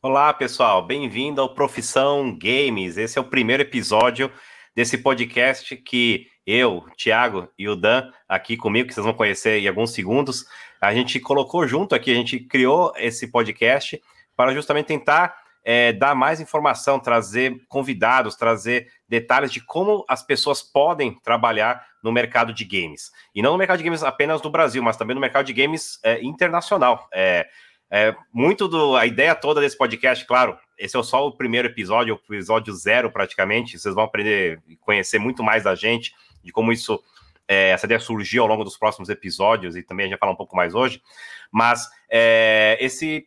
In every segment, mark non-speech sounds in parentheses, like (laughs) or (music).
Olá, pessoal, bem-vindo ao Profissão Games. Esse é o primeiro episódio desse podcast que eu, Thiago e o Dan aqui comigo, que vocês vão conhecer em alguns segundos, a gente colocou junto aqui, a gente criou esse podcast para justamente tentar é, dar mais informação, trazer convidados, trazer detalhes de como as pessoas podem trabalhar no mercado de games. E não no mercado de games apenas do Brasil, mas também no mercado de games é, internacional. É, é, muito do a ideia toda desse podcast, claro, esse é só o primeiro episódio, o episódio zero praticamente. Vocês vão aprender e conhecer muito mais da gente, de como isso, é, essa ideia surgiu ao longo dos próximos episódios e também a gente vai falar um pouco mais hoje. Mas é, esse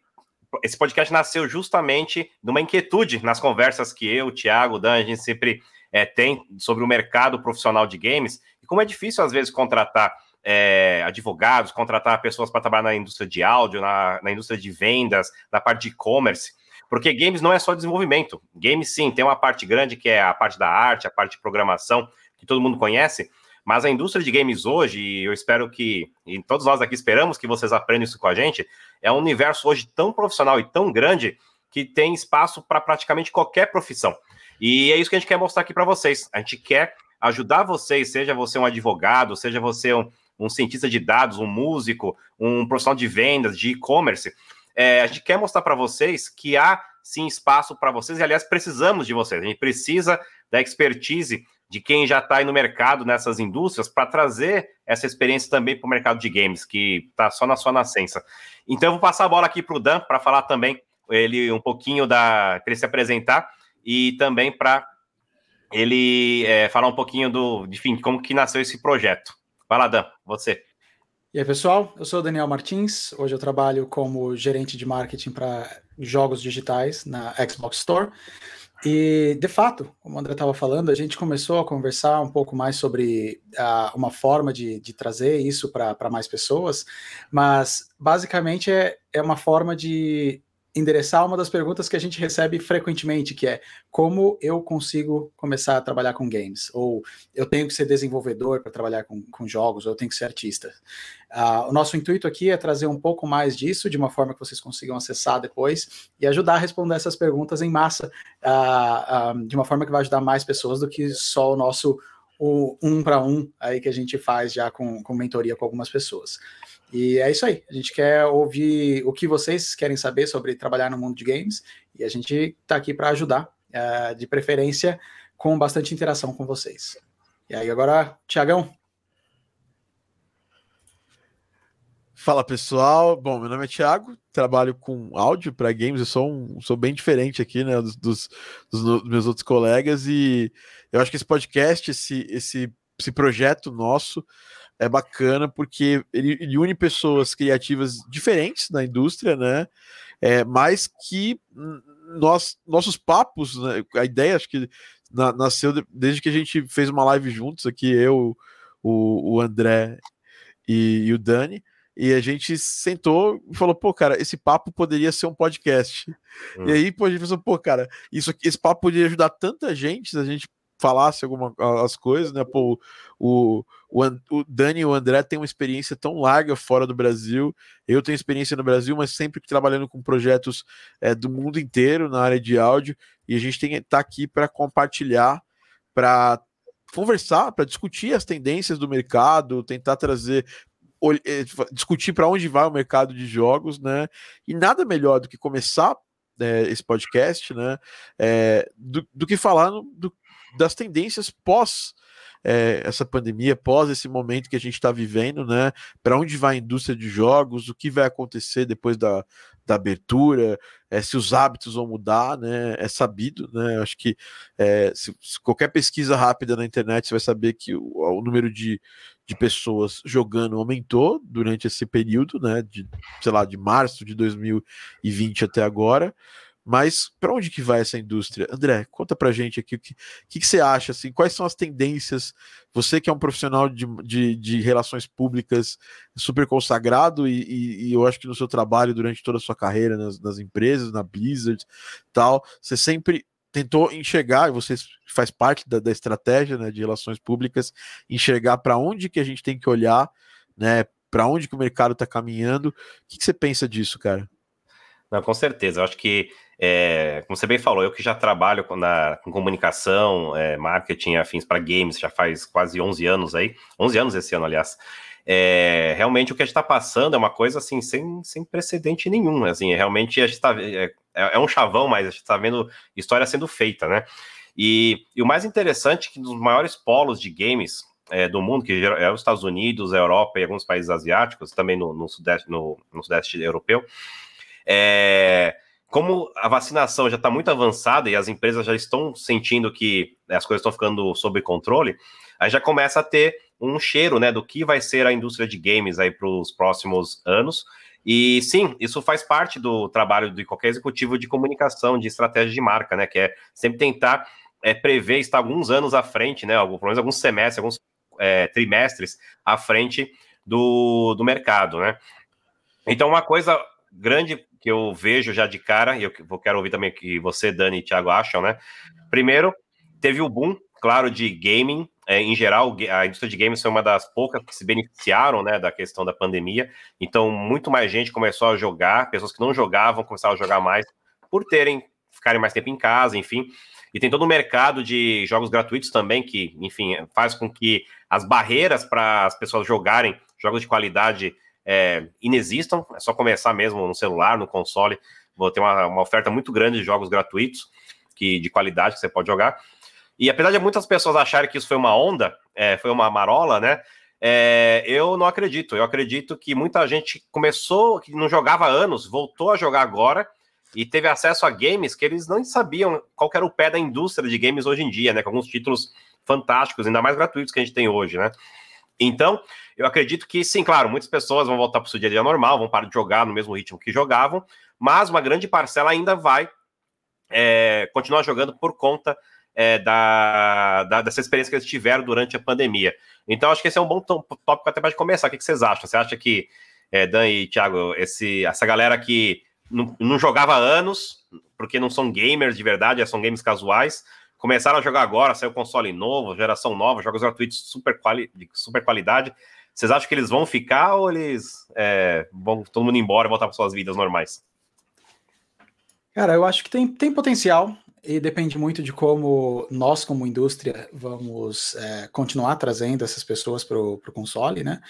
esse podcast nasceu justamente de uma inquietude nas conversas que eu, o Thiago, o Dan, a gente sempre é, tem sobre o mercado profissional de games e como é difícil às vezes contratar é, advogados, contratar pessoas para trabalhar na indústria de áudio, na, na indústria de vendas, na parte de e-commerce. Porque games não é só desenvolvimento. Games, sim, tem uma parte grande que é a parte da arte, a parte de programação, que todo mundo conhece, mas a indústria de games hoje, e eu espero que, e todos nós aqui esperamos que vocês aprendam isso com a gente, é um universo hoje tão profissional e tão grande que tem espaço para praticamente qualquer profissão. E é isso que a gente quer mostrar aqui para vocês. A gente quer ajudar vocês, seja você um advogado, seja você um, um cientista de dados, um músico, um profissional de vendas, de e-commerce. É, a gente quer mostrar para vocês que há sim espaço para vocês, e aliás, precisamos de vocês. A gente precisa da expertise de quem já está aí no mercado nessas indústrias para trazer essa experiência também para o mercado de games, que está só na sua nascença. Então, eu vou passar a bola aqui para o Dan para falar também ele um pouquinho da. para ele se apresentar e também para ele é, falar um pouquinho do, enfim, como que nasceu esse projeto. Vai lá, Dan, você. E aí, pessoal, eu sou o Daniel Martins. Hoje eu trabalho como gerente de marketing para jogos digitais na Xbox Store. E, de fato, como o André estava falando, a gente começou a conversar um pouco mais sobre uh, uma forma de, de trazer isso para mais pessoas, mas basicamente é, é uma forma de endereçar uma das perguntas que a gente recebe frequentemente, que é como eu consigo começar a trabalhar com games? Ou eu tenho que ser desenvolvedor para trabalhar com, com jogos, ou eu tenho que ser artista. Uh, o nosso intuito aqui é trazer um pouco mais disso, de uma forma que vocês consigam acessar depois, e ajudar a responder essas perguntas em massa, uh, uh, de uma forma que vai ajudar mais pessoas do que só o nosso o um para um aí que a gente faz já com, com mentoria com algumas pessoas. E é isso aí. A gente quer ouvir o que vocês querem saber sobre trabalhar no mundo de games e a gente está aqui para ajudar, uh, de preferência com bastante interação com vocês. E aí, agora, Tiagão. Fala pessoal, bom, meu nome é Thiago, trabalho com áudio para games, eu sou, um, sou bem diferente aqui, né, dos, dos, dos, meus outros colegas, e eu acho que esse podcast, esse, esse, esse projeto nosso, é bacana porque ele, ele une pessoas criativas diferentes na indústria, né? É, mas que nós, nossos papos, né? a ideia acho que na, nasceu desde que a gente fez uma live juntos aqui, eu, o, o André e, e o Dani, e a gente sentou e falou, pô, cara, esse papo poderia ser um podcast. Hum. E aí, pô, a gente pensou, pô, cara, isso, esse papo poderia ajudar tanta gente se a gente falasse algumas coisas, né? Pô, o, o, o Dani e o André têm uma experiência tão larga fora do Brasil. Eu tenho experiência no Brasil, mas sempre trabalhando com projetos é, do mundo inteiro na área de áudio. E a gente tem tá aqui para compartilhar, para conversar, para discutir as tendências do mercado, tentar trazer é, discutir para onde vai o mercado de jogos, né? E nada melhor do que começar é, esse podcast, né? É, do, do, que falar no, do, das tendências pós é, essa pandemia, pós esse momento que a gente está vivendo, né? Para onde vai a indústria de jogos, o que vai acontecer depois da, da abertura, é, se os hábitos vão mudar, né? É sabido, né? Acho que é, se, se, qualquer pesquisa rápida na internet você vai saber que o, o número de, de pessoas jogando aumentou durante esse período, né? De, sei lá, de março de 2020 até agora. Mas para onde que vai essa indústria? André, conta para gente aqui o que, que, que, você acha, assim, quais são as tendências? Você que é um profissional de, de, de relações públicas super consagrado e, e, e, eu acho que no seu trabalho durante toda a sua carreira nas, nas empresas, na Blizzard tal, você sempre tentou enxergar, e você faz parte da, da estratégia né, de relações públicas, enxergar para onde que a gente tem que olhar, né, para onde que o mercado está caminhando. O que, que você pensa disso, cara? Não, com certeza. Eu acho que É, como você bem falou, eu que já trabalho com, na, com comunicação, é, marketing afins para games, já faz quase 11 anos aí, 11 anos esse ano, aliás. É, realmente o que a gente está passando é uma coisa assim, sem, sem precedente nenhum. Assim, realmente a gente está. É, é, um chavão, mas a gente está vendo história sendo feita, né? E, e, o mais interessante é que nos maiores polos de games é, do mundo, que é os Estados Unidos, a Europa e alguns países asiáticos, também no, no sudeste, no, no, sudeste europeu, é, como a vacinação já está muito avançada e as empresas já estão sentindo que as coisas estão ficando sob controle, aí já começa a ter um cheiro né, do que vai ser a indústria de games aí para os próximos anos. E sim, isso faz parte do trabalho de qualquer executivo de comunicação, de estratégia de marca, né? Que é sempre tentar é, prever, estar alguns anos à frente, né? Pelo menos alguns semestres, alguns é, trimestres à frente do, do mercado, né? Então, uma coisa grande que eu vejo já de cara, e eu quero ouvir também o que você, Dani e Thiago acham, né? Primeiro, teve o boom, claro, de gaming. É, em geral, a indústria de games foi uma das poucas que se beneficiaram né, da questão da pandemia. Então, muito mais gente começou a jogar, pessoas que não jogavam começaram a jogar mais por terem, ficarem mais tempo em casa, enfim. E tem todo o mercado de jogos gratuitos também, que, enfim, faz com que as barreiras para as pessoas jogarem jogos de qualidade é, inexistam, é só começar mesmo no celular, no console, vou ter uma, uma oferta muito grande de jogos gratuitos, que de qualidade que você pode jogar. E apesar de muitas pessoas acharem que isso foi uma onda, é, foi uma marola, né? É, eu não acredito. Eu acredito que muita gente começou, que não jogava há anos, voltou a jogar agora e teve acesso a games que eles não sabiam qual era o pé da indústria de games hoje em dia, né? Com alguns títulos fantásticos, ainda mais gratuitos que a gente tem hoje, né? Então, eu acredito que, sim, claro, muitas pessoas vão voltar para o seu dia a dia normal, vão parar de jogar no mesmo ritmo que jogavam, mas uma grande parcela ainda vai é, continuar jogando por conta é, da, da, dessa experiência que eles tiveram durante a pandemia. Então, acho que esse é um bom tópico até para começar. O que, vocês acham? Você acha que, é, Dan e Thiago, esse, essa galera que não, não jogava há anos, porque não são gamers de verdade, são games casuais, começaram a jogar agora, saiu console novo, geração nova, jogos gratuitos super quali de super qualidade. Vocês acham que eles vão ficar ou eles é, vão todo mundo embora e voltar para suas vidas normais? Cara, eu acho que tem, tem potencial e depende muito de como nós, como indústria, vamos é, continuar trazendo essas pessoas para o console, né?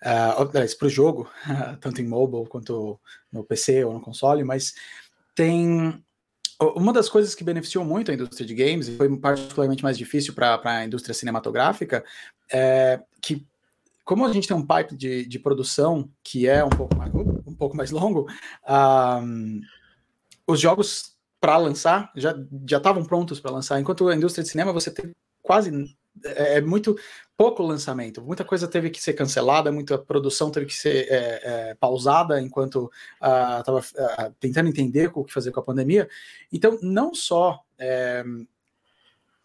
Uh, para o jogo, (laughs) tanto em mobile quanto no PC ou no console, mas tem uma das coisas que beneficiou muito a indústria de games, e foi particularmente mais difícil para a indústria cinematográfica, é que, como a gente tem um pipe de, de produção que é um pouco mais, um pouco mais longo, um, os jogos para lançar já estavam prontos para lançar, enquanto a indústria de cinema você tem quase é, é, muito pouco lançamento, muita coisa teve que ser cancelada, muita produção teve que ser é, é, pausada enquanto estava uh, uh, tentando entender o que fazer com a pandemia. Então, não só é,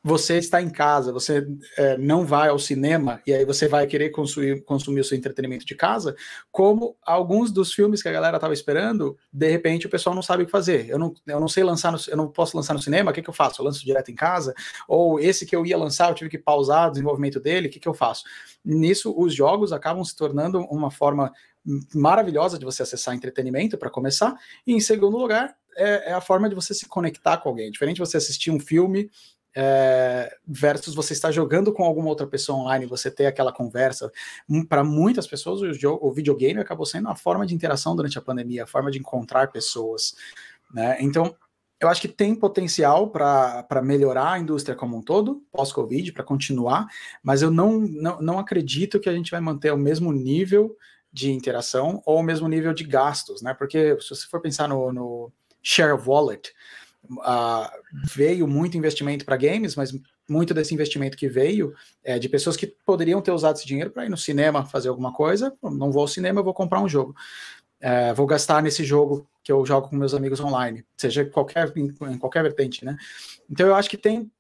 você está em casa, você é, não vai ao cinema e aí você vai querer consumir, consumir o seu entretenimento de casa, como alguns dos filmes que a galera estava esperando, de repente o pessoal não sabe o que fazer. Eu não, eu não sei lançar, no, eu não posso lançar no cinema, o que, que eu faço? Eu lanço direto em casa? Ou esse que eu ia lançar, eu tive que pausar o desenvolvimento dele, o que, que eu faço? Nisso, os jogos acabam se tornando uma forma maravilhosa de você acessar entretenimento, para começar, e em segundo lugar, é, é, a forma de você se conectar com alguém. Diferente de você assistir um filme é, versus você estar jogando com alguma outra pessoa online, você ter aquela conversa. Hum, Para muitas pessoas, o, o, videogame acabou sendo uma forma de interação durante a pandemia, a forma de encontrar pessoas. Né? Então, eu acho que tem potencial para melhorar a indústria como um todo, pós-Covid, para continuar, mas eu não, não, não acredito que a gente vai manter o mesmo nível de interação ou o mesmo nível de gastos, né? Porque se você for pensar no, no share of wallet, uh, veio muito investimento para games, mas muito desse investimento que veio é de pessoas que poderiam ter usado esse dinheiro para ir no cinema fazer alguma coisa. Não vou ao cinema, eu vou comprar um jogo. É, vou gastar nesse jogo que eu jogo com meus amigos online, seja qualquer, em qualquer vertente, né? Então eu acho que tem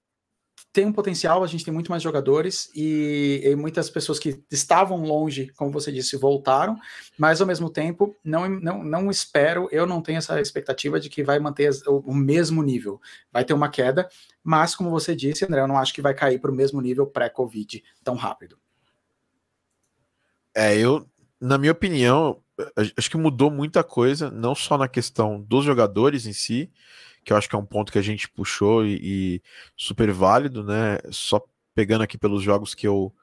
tem um potencial, a gente tem muito mais jogadores e, e, muitas pessoas que estavam longe, como você disse, voltaram, mas ao mesmo tempo não, não, não espero, eu não tenho essa expectativa de que vai manter o, o mesmo nível. Vai ter uma queda, mas como você disse, André, eu não acho que vai cair para o mesmo nível pré-Covid tão rápido. É, eu, na minha opinião, acho que mudou muita coisa, não só na questão dos jogadores em si, que eu acho que é um ponto que a gente puxou e, e super válido, né? Só pegando aqui pelos jogos que eu,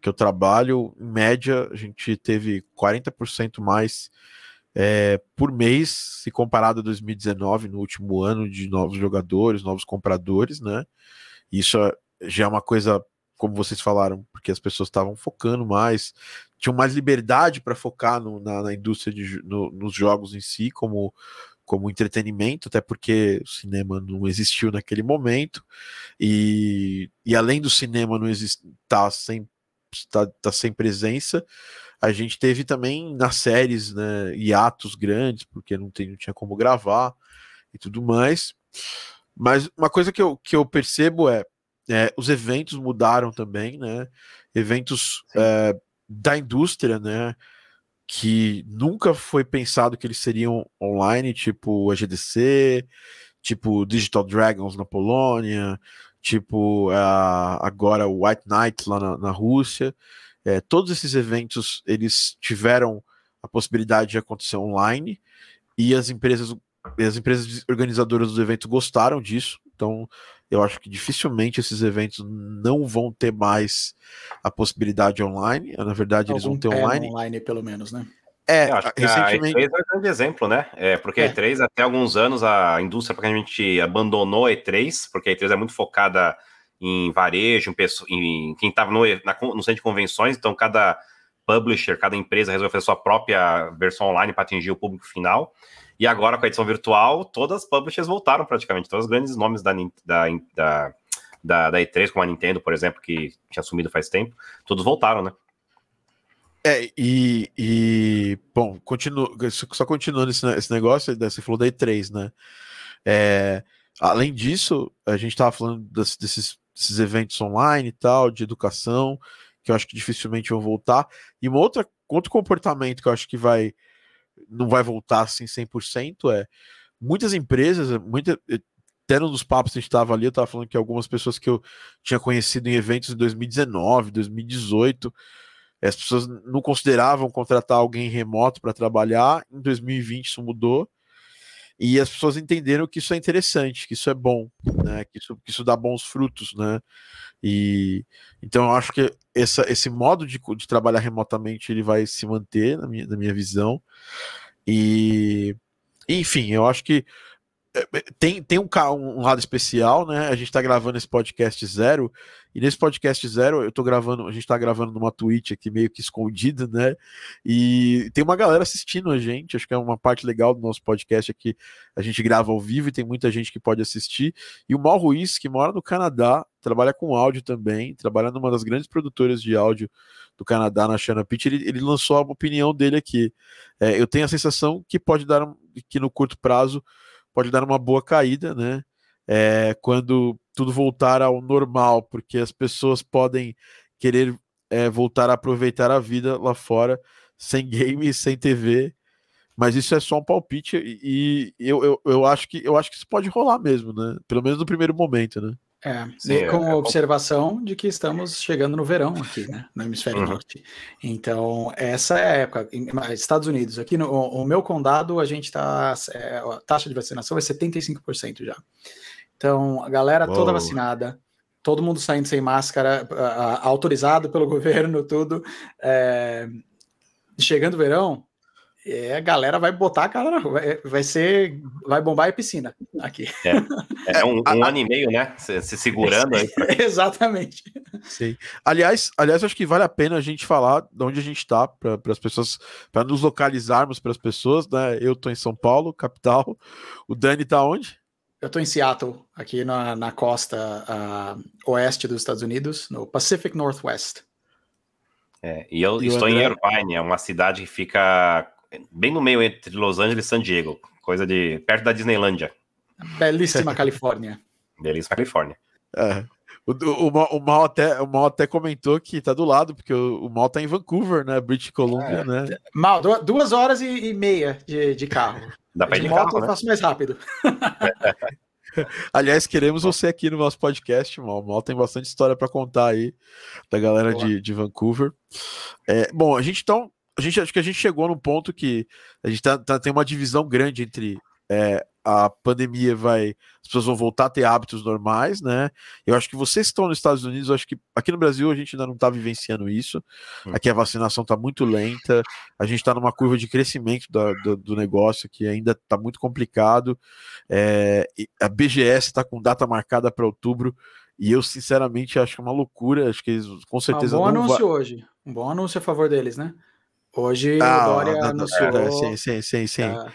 que eu trabalho, em média, a gente teve 40% mais é, por mês, se comparado a 2019, no último ano, de novos jogadores, novos compradores, né? Isso já é uma coisa, como vocês falaram, porque as pessoas estavam focando mais, tinham mais liberdade para focar no, na, na, indústria, de, no, nos jogos em si, como, como entretenimento, até porque o cinema não existiu naquele momento, e, e além do cinema não estar tá sem, tá, tá sem presença, a gente teve também nas séries, né, hiatos grandes, porque não, tem, não tinha como gravar e tudo mais. Mas uma coisa que eu, que eu percebo é, é os eventos mudaram também, né? Eventos é, da indústria, né? Que nunca foi pensado que eles seriam online, tipo a GDC, tipo Digital Dragons na Polônia, tipo agora o White Knight lá na, na Rússia. É, todos esses eventos eles tiveram a possibilidade de acontecer online e as empresas, as empresas organizadoras dos eventos gostaram disso. Então, eu acho que dificilmente esses eventos não vão ter mais a possibilidade online. Na verdade, Algum eles vão ter online. online, pelo menos, né? É, recentemente. A E3 é um grande exemplo, né? É, porque é. a E3, até alguns anos, a indústria praticamente abandonou a E3, porque a E3 é muito focada em varejo, em, em quem estava no, no centro de convenções, então cada publisher, cada empresa resolveu fazer sua própria versão online para atingir o público final. E agora, com a edição virtual, todas as publishers voltaram praticamente, todos os grandes nomes da, da, da, da, da E3, como a Nintendo, por exemplo, que tinha sumido faz tempo, todos voltaram, né? É, e, e bom, continu, só continuando esse, esse negócio, você falou da E3, né? É, além disso, a gente estava falando das, desses esses eventos online e tal, de educação, que eu acho que dificilmente vão voltar. E uma outra, outro comportamento que eu acho que vai não vai voltar assim 100% é muitas empresas, muita, até um dos papos que a gente estava ali, eu estava falando que algumas pessoas que eu tinha conhecido em eventos em 2019, 2018, as pessoas não consideravam contratar alguém remoto para trabalhar. Em 2020 isso mudou e as pessoas entenderam que isso é interessante, que isso é bom, né? Que isso, que isso dá bons frutos, né? E então eu acho que essa, esse modo de, de trabalhar remotamente ele vai se manter na minha, na minha visão. E enfim, eu acho que tem, tem um, um lado especial, né? A gente está gravando esse podcast zero, e nesse podcast zero eu tô gravando, a gente está gravando numa Twitch aqui meio que escondida, né? E tem uma galera assistindo a gente, acho que é uma parte legal do nosso podcast aqui. A gente grava ao vivo e tem muita gente que pode assistir. E o Mal Ruiz, que mora no Canadá, trabalha com áudio também, trabalha numa das grandes produtoras de áudio do Canadá, na Shannon Pitch, ele, ele lançou a opinião dele aqui. É, eu tenho a sensação que pode dar que no curto prazo pode dar uma boa caída, né? É, quando tudo voltar ao normal, porque as pessoas podem querer é, voltar a aproveitar a vida lá fora, sem game, (laughs) sem TV. Mas isso é só um palpite e, eu, eu, eu, acho que eu acho que isso pode rolar mesmo, né? Pelo menos no primeiro momento, né? É, Sim, com é, observação de que estamos chegando no verão aqui, né, no hemisfério uhum. norte. Então, essa é a época. Estados Unidos, aqui no o meu condado, a gente está. É, a taxa de vacinação é 75% já. Então, a galera Uou. toda vacinada, todo mundo saindo sem máscara, autorizado pelo (laughs) governo, tudo. É, chegando o verão, é, a galera vai botar a cara na rua. Vai, vai ser. Vai bombar a piscina aqui. É, é um, um ano e meio, né? Se, se segurando aí. (laughs) Exatamente. Sim. Aliás, aliás, acho que vale a pena a gente falar de onde a gente está, para as pessoas, para nos localizarmos para as pessoas, né? Eu estou em São Paulo, capital. O Dani está onde? Eu estou em Seattle, aqui na, na costa uh, oeste dos Estados Unidos, no Pacific Northwest. É, e eu e estou André? em Irvine, é uma cidade que fica bem no meio entre Los Angeles e San Diego, coisa de perto da Disneylândia. Belíssima Califórnia. (laughs) Belíssima Califórnia. É. O, o, o, Mal até, o Mal até comentou que tá do lado, porque o, o Mal tá em Vancouver, né? British Columbia, é. né? Mal, duas horas e, e meia de, de carro. Dá pra ir de, de moto carro, eu né? faço mais rápido. (laughs) Aliás, queremos você aqui no nosso podcast, Mal. O Mal tem bastante história para contar aí da galera de, de Vancouver. É, bom, a gente então a gente acho que a gente chegou num ponto que a gente tá, tá tem uma divisão grande entre é, a pandemia vai, as pessoas vão voltar a ter hábitos normais, né? Eu acho que vocês que estão nos Estados Unidos, eu acho que aqui no Brasil a gente ainda não está vivenciando isso. Hum. Aqui a vacinação está muito lenta, a gente está numa curva de crescimento da, do, do, negócio que ainda está muito complicado. É, a BGS está com data marcada para outubro. E eu, sinceramente, acho uma loucura. Acho que eles com certeza. Um bom anúncio vai... hoje. Um bom anúncio a favor deles, né? Hoje ah, o Dória anunciou. É, sim, sim, sim, sim. Uh,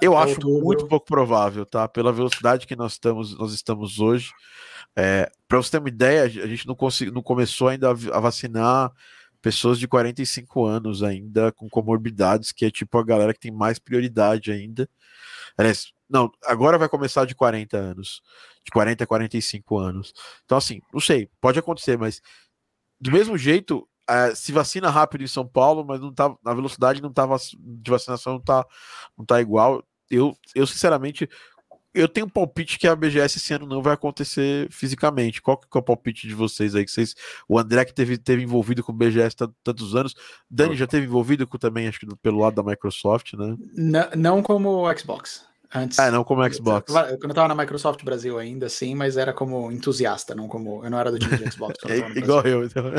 eu acho outubro. muito pouco provável, tá? Pela velocidade que nós estamos, nós estamos hoje. É, Para você ter uma ideia, a gente não, consegui, não começou ainda a vacinar pessoas de 45 anos ainda com comorbidades, que é tipo a galera que tem mais prioridade ainda. Aliás, não, agora vai começar de 40 anos, de 40 a 45 anos. Então, assim, não sei, pode acontecer, mas do mesmo jeito, é, se vacina rápido em São Paulo, mas não tá, a velocidade não tá, de vacinação não tá, não tá igual. Eu, eu, sinceramente, eu tenho um palpite que a BGS esse ano não vai acontecer fisicamente. Qual que é o palpite de vocês aí? Que vocês, o André que teve, teve envolvido com o BGS tantos anos, Dani já teve envolvido com também, acho que pelo lado da Microsoft, né? Não, não como Xbox. Antes. Ah, não como Xbox. Quando eu tava na Microsoft Brasil ainda, sim, mas era como entusiasta, não como. Eu não era do time de Xbox. (laughs) é, igual eu, então. (laughs)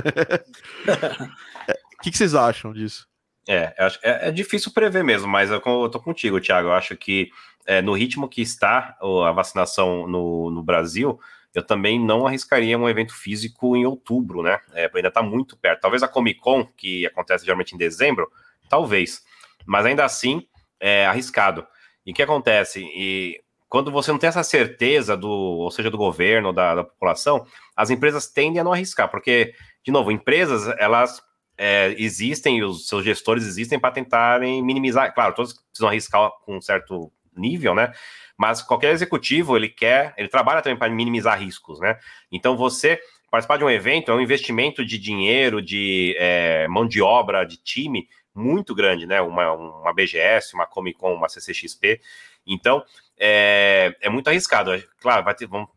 O que, que, vocês acham disso? É, é, é, difícil prever mesmo, mas eu, eu tô contigo, Thiago. Eu acho que é, no ritmo que está a vacinação no, no Brasil, eu também não arriscaria um evento físico em outubro, né? É, ainda está muito perto. Talvez a Comic Con, que acontece geralmente em dezembro, talvez. Mas ainda assim, é arriscado. E o que acontece? E quando você não tem essa certeza do, ou seja, do governo, da, da população, as empresas tendem a não arriscar, porque, de novo, empresas, elas é, existem, os seus gestores existem para tentarem minimizar. Claro, todos precisam arriscar com um certo nível, né? Mas qualquer executivo, ele quer, ele trabalha também para minimizar riscos, né? Então, você participar de um evento é um investimento de dinheiro, de é, mão de obra, de time, muito grande, né? Uma, uma BGS, uma Comic Con, uma CCXP. Então, é, é muito arriscado. Claro, vai ter, vamos,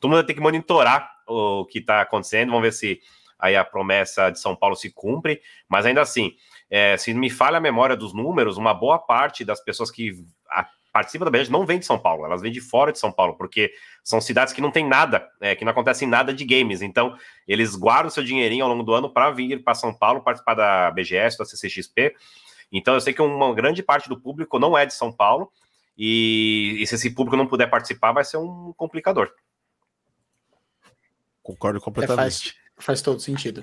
todo mundo vai ter que monitorar o que está acontecendo. Vamos ver se aí a promessa de São Paulo se cumpre. Mas ainda assim, é, se me falha a memória dos números, uma boa parte das pessoas que participa da BGS não vem de São Paulo, elas vêm de fora de São Paulo, porque são cidades que não tem nada, é, que não acontecem nada de games. Então, eles guardam seu dinheirinho ao longo do ano para vir para São Paulo participar da BGS, da CCXP. Então, eu sei que uma grande parte do público não é de São Paulo, e, e se esse público não puder participar, vai ser um complicador. Concordo completamente. É, faz, faz todo sentido.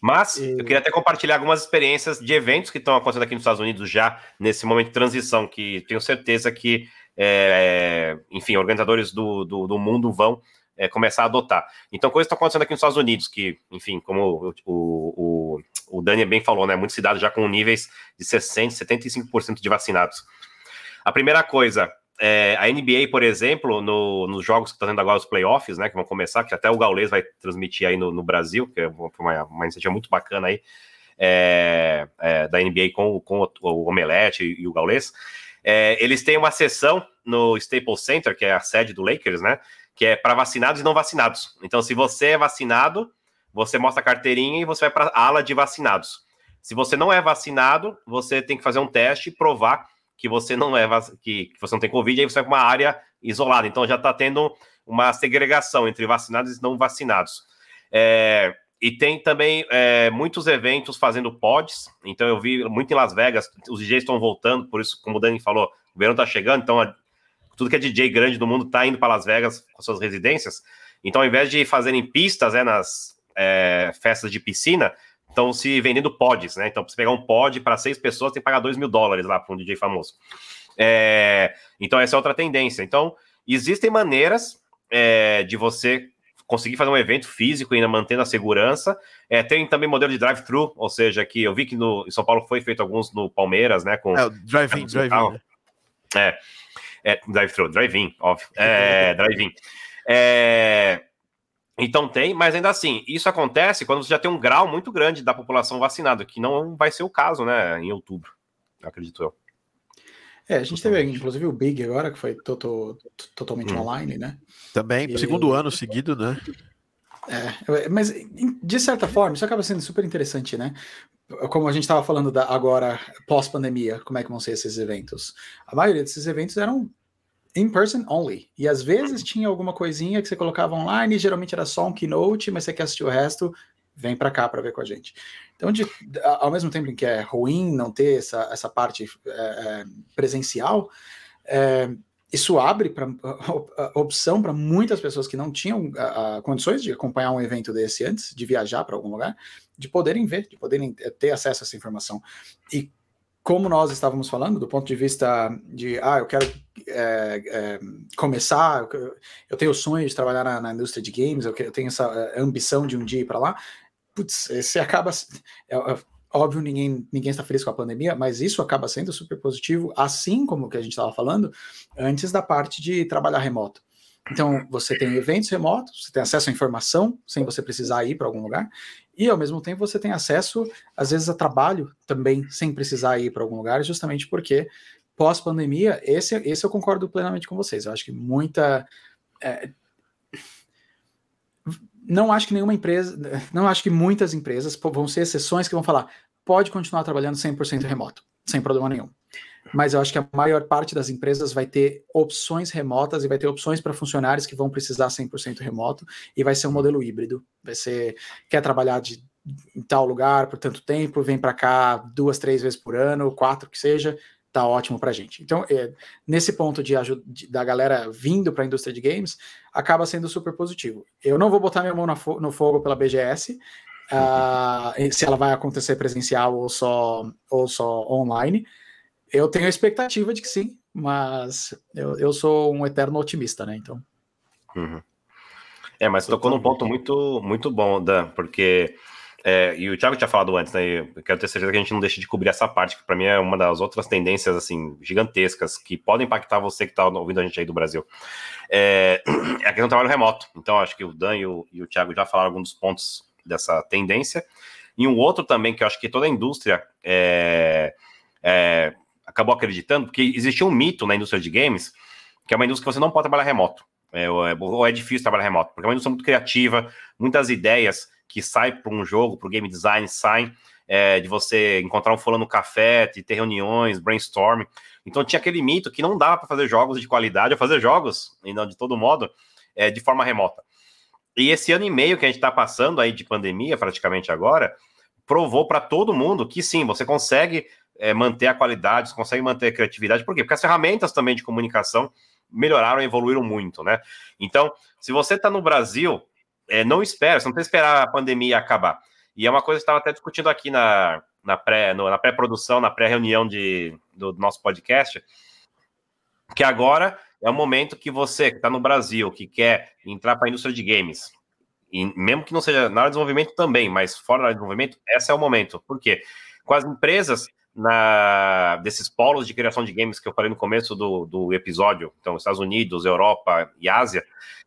Mas e... eu queria até compartilhar algumas experiências de eventos que estão acontecendo aqui nos Estados Unidos já nesse momento de transição, que tenho certeza que, é, enfim, organizadores do, do, do mundo vão é, começar a adotar. Então, coisas estão acontecendo aqui nos Estados Unidos, que, enfim, como o, o, o Dani bem falou, né, muitas cidades já com níveis de 60%, 75% de vacinados. A primeira coisa, é, a NBA, por exemplo, no, nos jogos que estão tá tendo agora os playoffs, né, que vão começar, que até o Gaules vai transmitir aí no, no Brasil, que é uma, uma iniciativa muito bacana aí, é, é, da NBA com, com o, o Omelete e, e o Gaules. É, eles têm uma sessão no Staples Center, que é a sede do Lakers, né, que é para vacinados e não vacinados. Então, se você é vacinado, você mostra a carteirinha e você vai para a ala de vacinados. Se você não é vacinado, você tem que fazer um teste e provar que você não é que, que você não tem Covid, aí você vai para uma área isolada. Então já está tendo uma segregação entre vacinados e não vacinados. É, e tem também é, muitos eventos fazendo pods. Então eu vi muito em Las Vegas, os DJs estão voltando, por isso, como o Dani falou, o verão está chegando, então a, tudo que é DJ grande do mundo está indo para Las Vegas com suas residências. Então, ao invés de fazerem pistas né, nas é, festas de piscina, estão se vendendo pods, né? Então, para você pegar um pod para seis pessoas, tem que pagar dois mil dólares lá para um DJ famoso. É, então, essa é outra tendência. Então, existem maneiras é, de você conseguir fazer um evento físico e ainda mantendo a segurança. É, tem também modelo de drive-thru, ou seja, que eu vi que no, em São Paulo foi feito alguns no Palmeiras, né? Com é, drive-in, drive-in. Né? É, é drive-thru, drive-in, óbvio. É, (laughs) drive-in. É, então tem, mas ainda assim, isso acontece quando você já tem um grau muito grande da população vacinada, que não vai ser o caso, né, em outubro, acredito eu. É, a gente teve inclusive o Big agora, que foi totalmente hum. online, né? Também, e... segundo ano seguido, né? É, mas de certa forma, isso acaba sendo super interessante, né? Como a gente estava falando da, agora, pós-pandemia, como é que vão ser esses eventos? A maioria desses eventos eram in person only. E às vezes tinha alguma coisinha que você colocava online, geralmente era só um keynote, mas você quer assistir o resto, vem para cá para ver com a gente. Então, de, ao mesmo tempo em que é ruim não ter essa, essa parte é, é presencial, é, isso abre para (laughs) opção para muitas pessoas que não tinham a, a, condições de acompanhar um evento desse antes, de viajar para algum lugar, de poderem ver, de poderem é, ter acesso a essa informação. E como nós estávamos falando, do ponto de vista de, ah, eu quero é, é, começar, eu tenho o sonho de trabalhar na, na indústria de games, eu, eu tenho essa é, ambição de um dia ir para lá, putz, você acaba. É, é, óbvio, ninguém, ninguém está feliz com a pandemia, mas isso acaba sendo super positivo, assim como o que a gente estava falando antes da parte de trabalhar remoto. Então, você tem eventos remotos, você tem acesso à informação sem você precisar ir para algum lugar, e ao mesmo tempo você tem acesso, às vezes, a trabalho também sem precisar ir para algum lugar, justamente porque pós-pandemia, esse, esse eu concordo plenamente com vocês. Eu acho que muita. É, não acho que nenhuma empresa, não acho que muitas empresas vão ser exceções que vão falar, pode continuar trabalhando 100% remoto, sem problema nenhum. Mas eu acho que a maior parte das empresas vai ter opções remotas e vai ter opções para funcionários que vão precisar 100% remoto e vai ser um modelo híbrido. Vai ser, quer trabalhar de em tal lugar por tanto tempo, vem para cá duas, três vezes por ano, quatro que seja, tá ótimo para gente. Então, é, nesse ponto de, de, da galera vindo para a indústria de games, acaba sendo super positivo. Eu não vou botar minha mão fo no fogo pela BGS, uh, ah, (laughs) se ela vai acontecer presencial ou só, ou só online. Eu tenho a expectativa de que sim, mas eu, eu sou um eterno otimista, né? Então. Uhum. É, mas tocou num ponto muito, muito bom, Dan, porque é, e o Thiago tinha falado antes, né? Eu quero ter certeza que a gente não deixe de cobrir essa parte, que para mim é uma das outras tendências assim gigantescas que podem impactar você que está ouvindo a gente aí do Brasil. É, (clears throat) é a questão do trabalho remoto. Então, acho que o Dan e o, e o Thiago já falaram alguns dos pontos dessa tendência. E um outro também que eu acho que toda a indústria é, é, acabou acreditando, porque existia um mito na indústria de games, que é uma indústria que você não pode trabalhar remoto. É, ou, é, é difícil trabalhar remoto, porque é uma indústria muito criativa, muitas ideias que sai para um jogo, para o game design, saem é, de você encontrar um fulano no café, de ter reuniões, brainstorming. Então tinha aquele mito que não dava para fazer jogos de qualidade, ou fazer jogos, ainda de todo modo, é, de forma remota. E esse ano e meio que a gente está passando aí de pandemia, praticamente agora, provou para todo mundo que sim, você consegue é, manter a qualidade, consegue manter a criatividade. Por quê? Porque as ferramentas também de comunicação melhoraram, evoluíram muito, né? Então, se você está no Brasil, é, não espera, você não tem que esperar a pandemia acabar. E é uma coisa que estava até discutindo aqui na, na pré, pré-produção, na pré-reunião de, do, do nosso podcast, que agora é o momento que você que está no Brasil, que quer entrar para a indústria de games, e mesmo que não seja na área de desenvolvimento também, mas fora da área de desenvolvimento, esse é o momento. Por quê? Com as empresas na, desses polos de criação de games que eu falei no começo do, do episódio, então Estados Unidos, Europa e Ásia,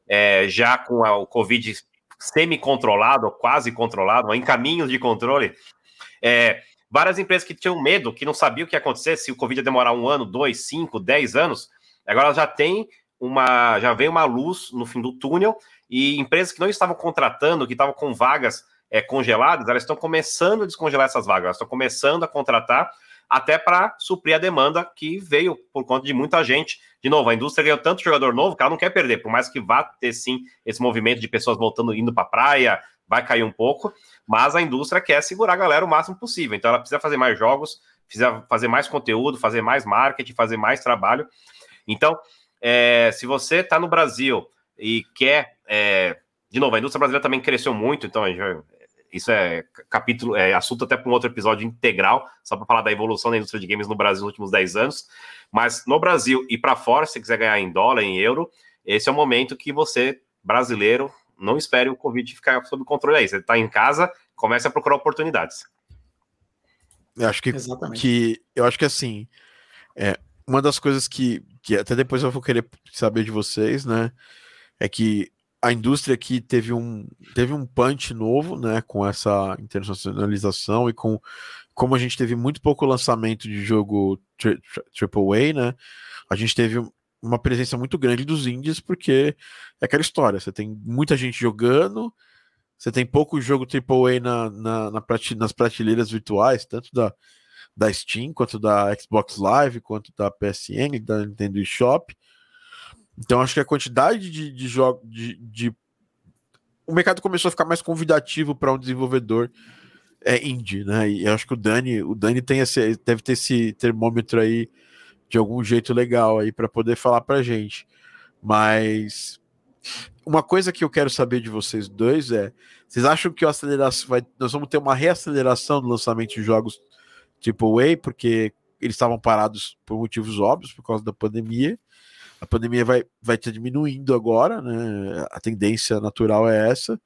é, já com a, o Covid semi-controlado, quase controlado, em caminhos de controle, é, várias empresas que tinham medo, que não sabiam o que ia acontecer, se o Covid ia demorar um ano, dois, cinco, dez anos, agora já tem uma, já vem uma luz no fim do túnel, e empresas que não estavam contratando, que estavam com vagas é, congeladas, elas estão começando a descongelar essas vagas, elas estão começando a contratar, até para suprir a demanda que veio por conta de muita gente. De novo, a indústria ganhou tanto jogador novo que ela não quer perder, por mais que vá ter sim esse movimento de pessoas voltando, indo para a praia, vai cair um pouco, mas a indústria quer segurar a galera o máximo possível. Então ela precisa fazer mais jogos, precisa fazer mais conteúdo, fazer mais marketing, fazer mais trabalho. Então, é, se você está no Brasil e quer. É, de novo, a indústria brasileira também cresceu muito, então isso é capítulo, é assunto até para um outro episódio integral, só para falar da evolução da indústria de games no Brasil nos últimos 10 anos. Mas no Brasil e para fora, se quiser ganhar em dólar, em euro, esse é o momento que você, brasileiro, não espere o Covid ficar sob controle aí. Você está em casa, comece a procurar oportunidades. Eu acho que, que eu acho que assim, é, uma das coisas que, que até depois eu vou querer saber de vocês, né? É que a indústria aqui teve um, teve um punch novo, né, com essa internacionalização e com como a gente teve muito pouco lançamento de jogo AAA, né, a gente teve uma presença muito grande dos indies, porque é aquela história, você tem muita gente jogando, você tem pouco jogo AAA na, na, na prate, nas prateleiras virtuais, tanto da, da Steam, quanto da Xbox Live, quanto da PSN, da Nintendo eShop. Então acho que a quantidade de, de jogos de, de, o mercado começou a ficar mais convidativo para um desenvolvedor é, indie, né? E acho que o Dani, o Dani tem esse, deve ter esse termômetro aí de algum jeito legal aí para poder falar para gente. Mas uma coisa que eu quero saber de vocês dois é: vocês acham que o aceleração vai, nós vamos ter uma reaceleração do lançamento de jogos tipo Way, porque eles estavam parados por motivos óbvios, por causa da pandemia. A pandemia vai, vai estar diminuindo agora, né? A tendência natural é essa.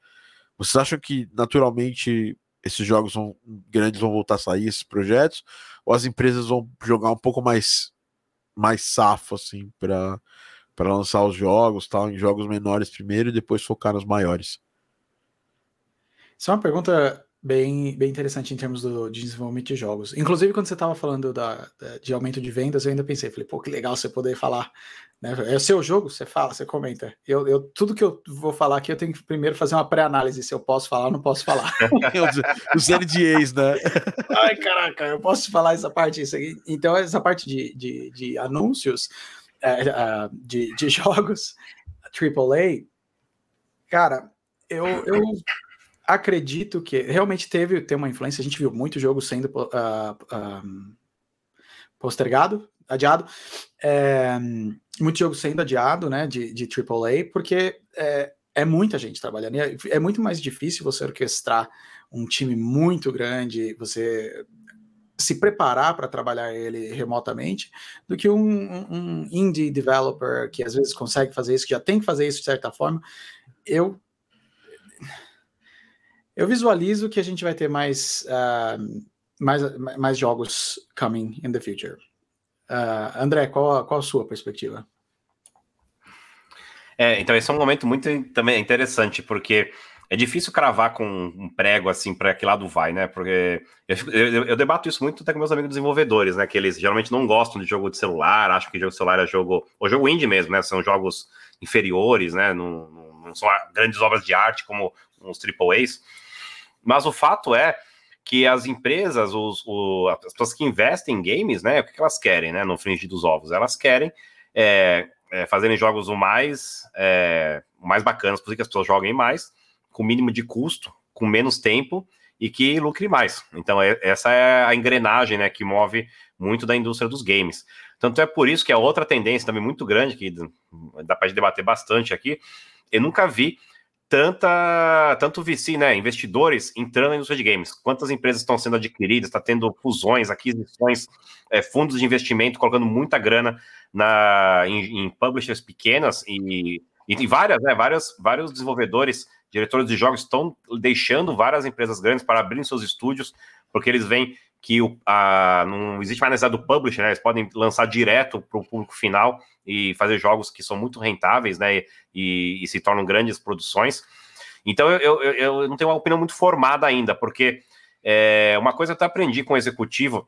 Vocês acham que naturalmente esses jogos vão, grandes vão voltar a sair, esses projetos? Ou as empresas vão jogar um pouco mais, mais safo, assim, para lançar os jogos, tal, em jogos menores primeiro e depois focar nos maiores? Isso é uma pergunta bem, bem interessante em termos do, de desenvolvimento de jogos. Inclusive, quando você estava falando da, de aumento de vendas, eu ainda pensei, falei, pô, que legal você poder falar. Né? É o seu jogo, você fala, você comenta. Eu, eu, tudo que eu vou falar aqui, eu tenho que primeiro fazer uma pré-análise se eu posso falar ou não posso falar. (laughs) Os NDAs, né? (laughs) Ai, caraca, eu posso falar essa parte. Isso aqui. Então, essa parte de, de, de anúncios é, de, de (laughs) jogos AAA, cara, eu, eu acredito que realmente teve ter uma influência. A gente viu muito jogo sendo uh, postergado, adiado, é, muito jogo sendo adiado, né, de, de AAA, porque é, é muita gente trabalhando. É, é, muito mais difícil você orquestrar um time muito grande, você se preparar para trabalhar ele remotamente, do que um, um, indie developer que às vezes consegue fazer isso, que já tem que fazer isso de certa forma. Eu eu visualizo que a gente vai ter mais, uh, mais, mais jogos coming in the future. Uh, André, qual, qual a sua perspectiva? É, então esse é um momento muito também interessante, porque é difícil cravar com um prego assim para que lado vai, né? Porque eu, eu, eu, debato isso muito até com meus amigos desenvolvedores, né? Que eles geralmente não gostam de jogo de celular, acham que jogo de celular é jogo, ou jogo indie mesmo, né? São jogos inferiores, né? Não, não, não são grandes obras de arte como os AAAs. Mas o fato é que as empresas, os, o, as pessoas que investem em games, né, o que elas querem, né, no fringe dos ovos? Elas querem é, é, fazerem jogos o mais, é, mais bacanas, por que as pessoas joguem mais, com mínimo de custo, com menos tempo e que lucre mais. Então, é, essa é a engrenagem né, que move muito da indústria dos games. Tanto é por isso que a outra tendência também muito grande, que dá para debater bastante aqui, eu nunca vi tanta tanto VC, né, investidores entrando na indústria de games. Quantas empresas estão sendo adquiridas? Está tendo fusões, aquisições, é, fundos de investimento colocando muita grana na em, em publishers pequenas e, e, várias, né, várias, vários desenvolvedores, diretores de jogos estão deixando várias empresas grandes para abrir seus estúdios porque eles veem que o, a, não existe mais necessidade do publisher, né? Eles podem lançar direto para o público final e fazer jogos que são muito rentáveis, né? E, e se tornam grandes produções. Então eu, eu, eu, não tenho uma opinião muito formada ainda, porque é, uma coisa eu até aprendi com o executivo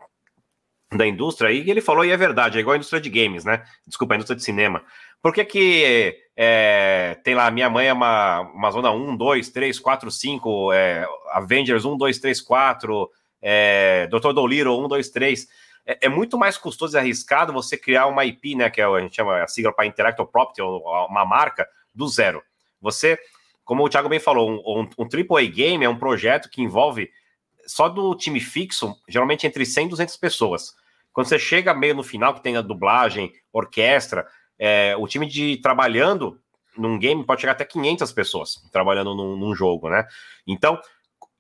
da indústria, e ele falou, e é verdade, é igual a indústria de games, né? Desculpa, a indústria de cinema. Por que, que é, tem lá, minha mãe é uma, uma zona 1, 2, 3, 4, 5, é, Avengers 1, 2, 3, 4, é, Dr. Dolittle 1, 2, 3. É, é, muito mais custoso e arriscado você criar uma IP, né, que é, a gente chama a sigla para Intellectual Property, uma marca, do zero. Você, como o Thiago bem falou, um, um, um AAA game é um projeto que envolve só do time fixo, geralmente entre 100 e 200 pessoas. Quando você chega meio no final, que tem a dublagem, orquestra, é, o time de trabalhando num game pode chegar até 500 pessoas trabalhando num, num jogo, né? Então,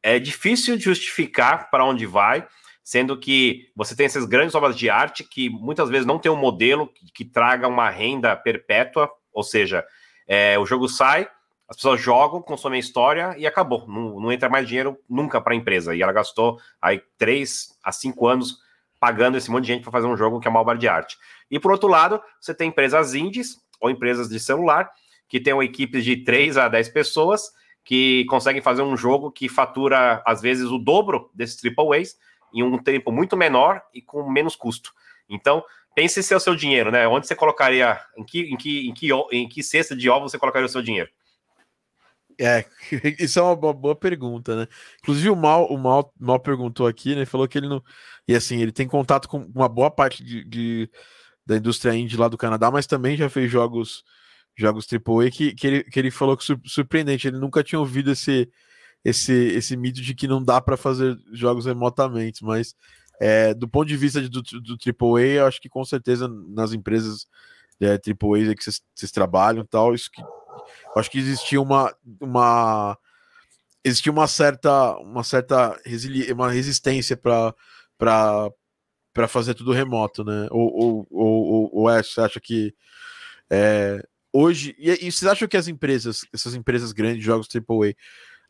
é difícil justificar para onde vai, sendo que você tem essas grandes obras de arte que muitas vezes não tem um modelo que, que traga uma renda perpétua, ou seja, é, o jogo sai, as pessoas jogam, consomem a história e acabou. Não, não entra mais dinheiro nunca para a empresa. E ela gastou aí três a cinco anos pagando esse monte de gente para fazer um jogo que é uma obra de arte. E por outro lado, você tem empresas indies ou empresas de celular que têm uma equipe de 3 a 10 pessoas que conseguem fazer um jogo que fatura, às vezes, o dobro desses triple A's em um tempo muito menor e com menos custo. Então, pense se é o seu dinheiro, né? Onde você colocaria, em que, em que, em que, em que cesta de ovos você colocaria o seu dinheiro? É, (laughs) isso é uma boa pergunta, né? Inclusive o Mal, o Mal, Mal perguntou aqui, né? Falou que ele não. E assim, ele tem contato com uma boa parte de, de da indústria indie lá do Canadá, mas também já fez jogos jogos AAA que, que, ele, que ele falou que surpreendente, ele nunca tinha ouvido esse esse esse mito de que não dá para fazer jogos remotamente, mas é, do ponto de vista de, do, do AAA, eu acho que com certeza nas empresas é, AAA que vocês trabalham tal, isso que acho que existia uma, uma existia uma certa uma certa resili uma resistência para para fazer tudo remoto, né? Ou, ou, ou, ou é, você acha que é, hoje e, e vocês acham que as empresas, essas empresas grandes de jogos AAA,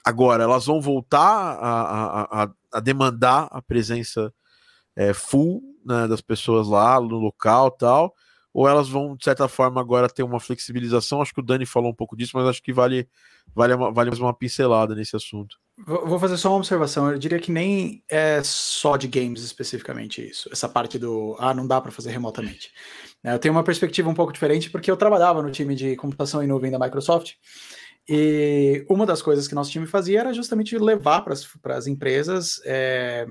agora elas vão voltar a, a, a demandar a presença é, full né, das pessoas lá no local tal? ou elas vão, de certa forma, agora ter uma flexibilização? Acho que o Dani falou um pouco disso, mas acho que vale, vale, vale mais uma pincelada nesse assunto. Vou fazer só uma observação. Eu diria que nem é só de games especificamente isso, essa parte do ah, não dá para fazer remotamente. É, eu tenho uma perspectiva um pouco diferente porque eu trabalhava no time de computação em nuvem da Microsoft. E uma das coisas que nosso time fazia era justamente levar para as empresas é,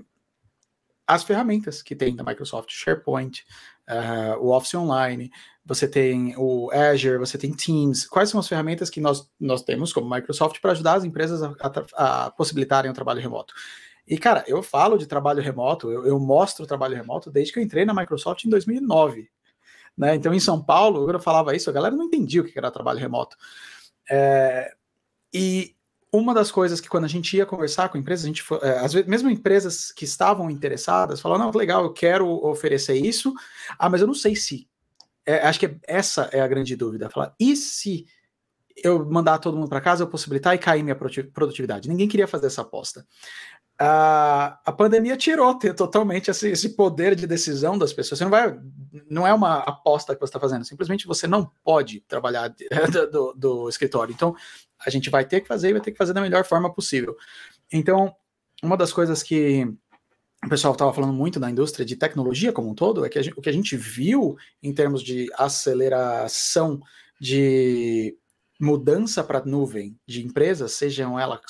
as ferramentas que tem da Microsoft, SharePoint, uh, o Office Online, você tem o Azure, você tem Teams. Quais são as ferramentas que nós, nós temos como Microsoft para ajudar as empresas a, a, a, possibilitarem o trabalho remoto? E, cara, eu falo de trabalho remoto, eu, eu mostro trabalho remoto desde que eu entrei na Microsoft em 2009. Né? Então, em São Paulo, eu falava isso, a galera não entendia o que era trabalho remoto. É, e uma das coisas que quando a gente ia conversar com empresas, a gente é, às vezes, mesmo empresas que estavam interessadas, falavam, não, legal, eu quero oferecer isso, ah, mas eu não sei se. É, acho que essa é a grande dúvida. Falar, e se eu mandar todo mundo para casa, eu possibilitar e cair minha produtividade? Ninguém queria fazer essa aposta. A, a pandemia tirou totalmente esse, esse, poder de decisão das pessoas. Você não vai, não é uma aposta que você está fazendo, simplesmente você não pode trabalhar (laughs) do, do, escritório. Então, a gente vai ter que fazer e vai ter que fazer da melhor forma possível. Então, uma das coisas que o pessoal estava falando muito na indústria de tecnologia como um todo é que gente, o que a gente viu em termos de aceleração de mudança para nuvem de empresas, sejam elas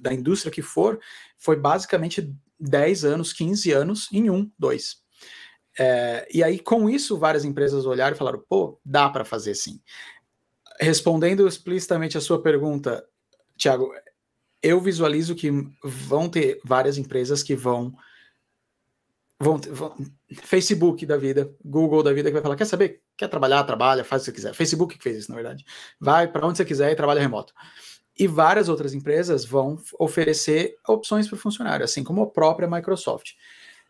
da indústria que for, foi basicamente 10 anos, 15 anos em um, dois. É, e aí, com isso, várias empresas olharam e falaram: pô, dá para fazer sim respondendo explicitamente a sua pergunta, Tiago, eu visualizo que vão ter várias empresas que vão, vão, vão, Facebook da vida, Google da vida, que vai falar: quer saber? Quer trabalhar? Trabalha, faz o que você quiser. Facebook que fez isso, na verdade. Vai para onde você quiser e trabalha remoto. E várias outras empresas vão oferecer opções para o funcionário, assim como a própria Microsoft.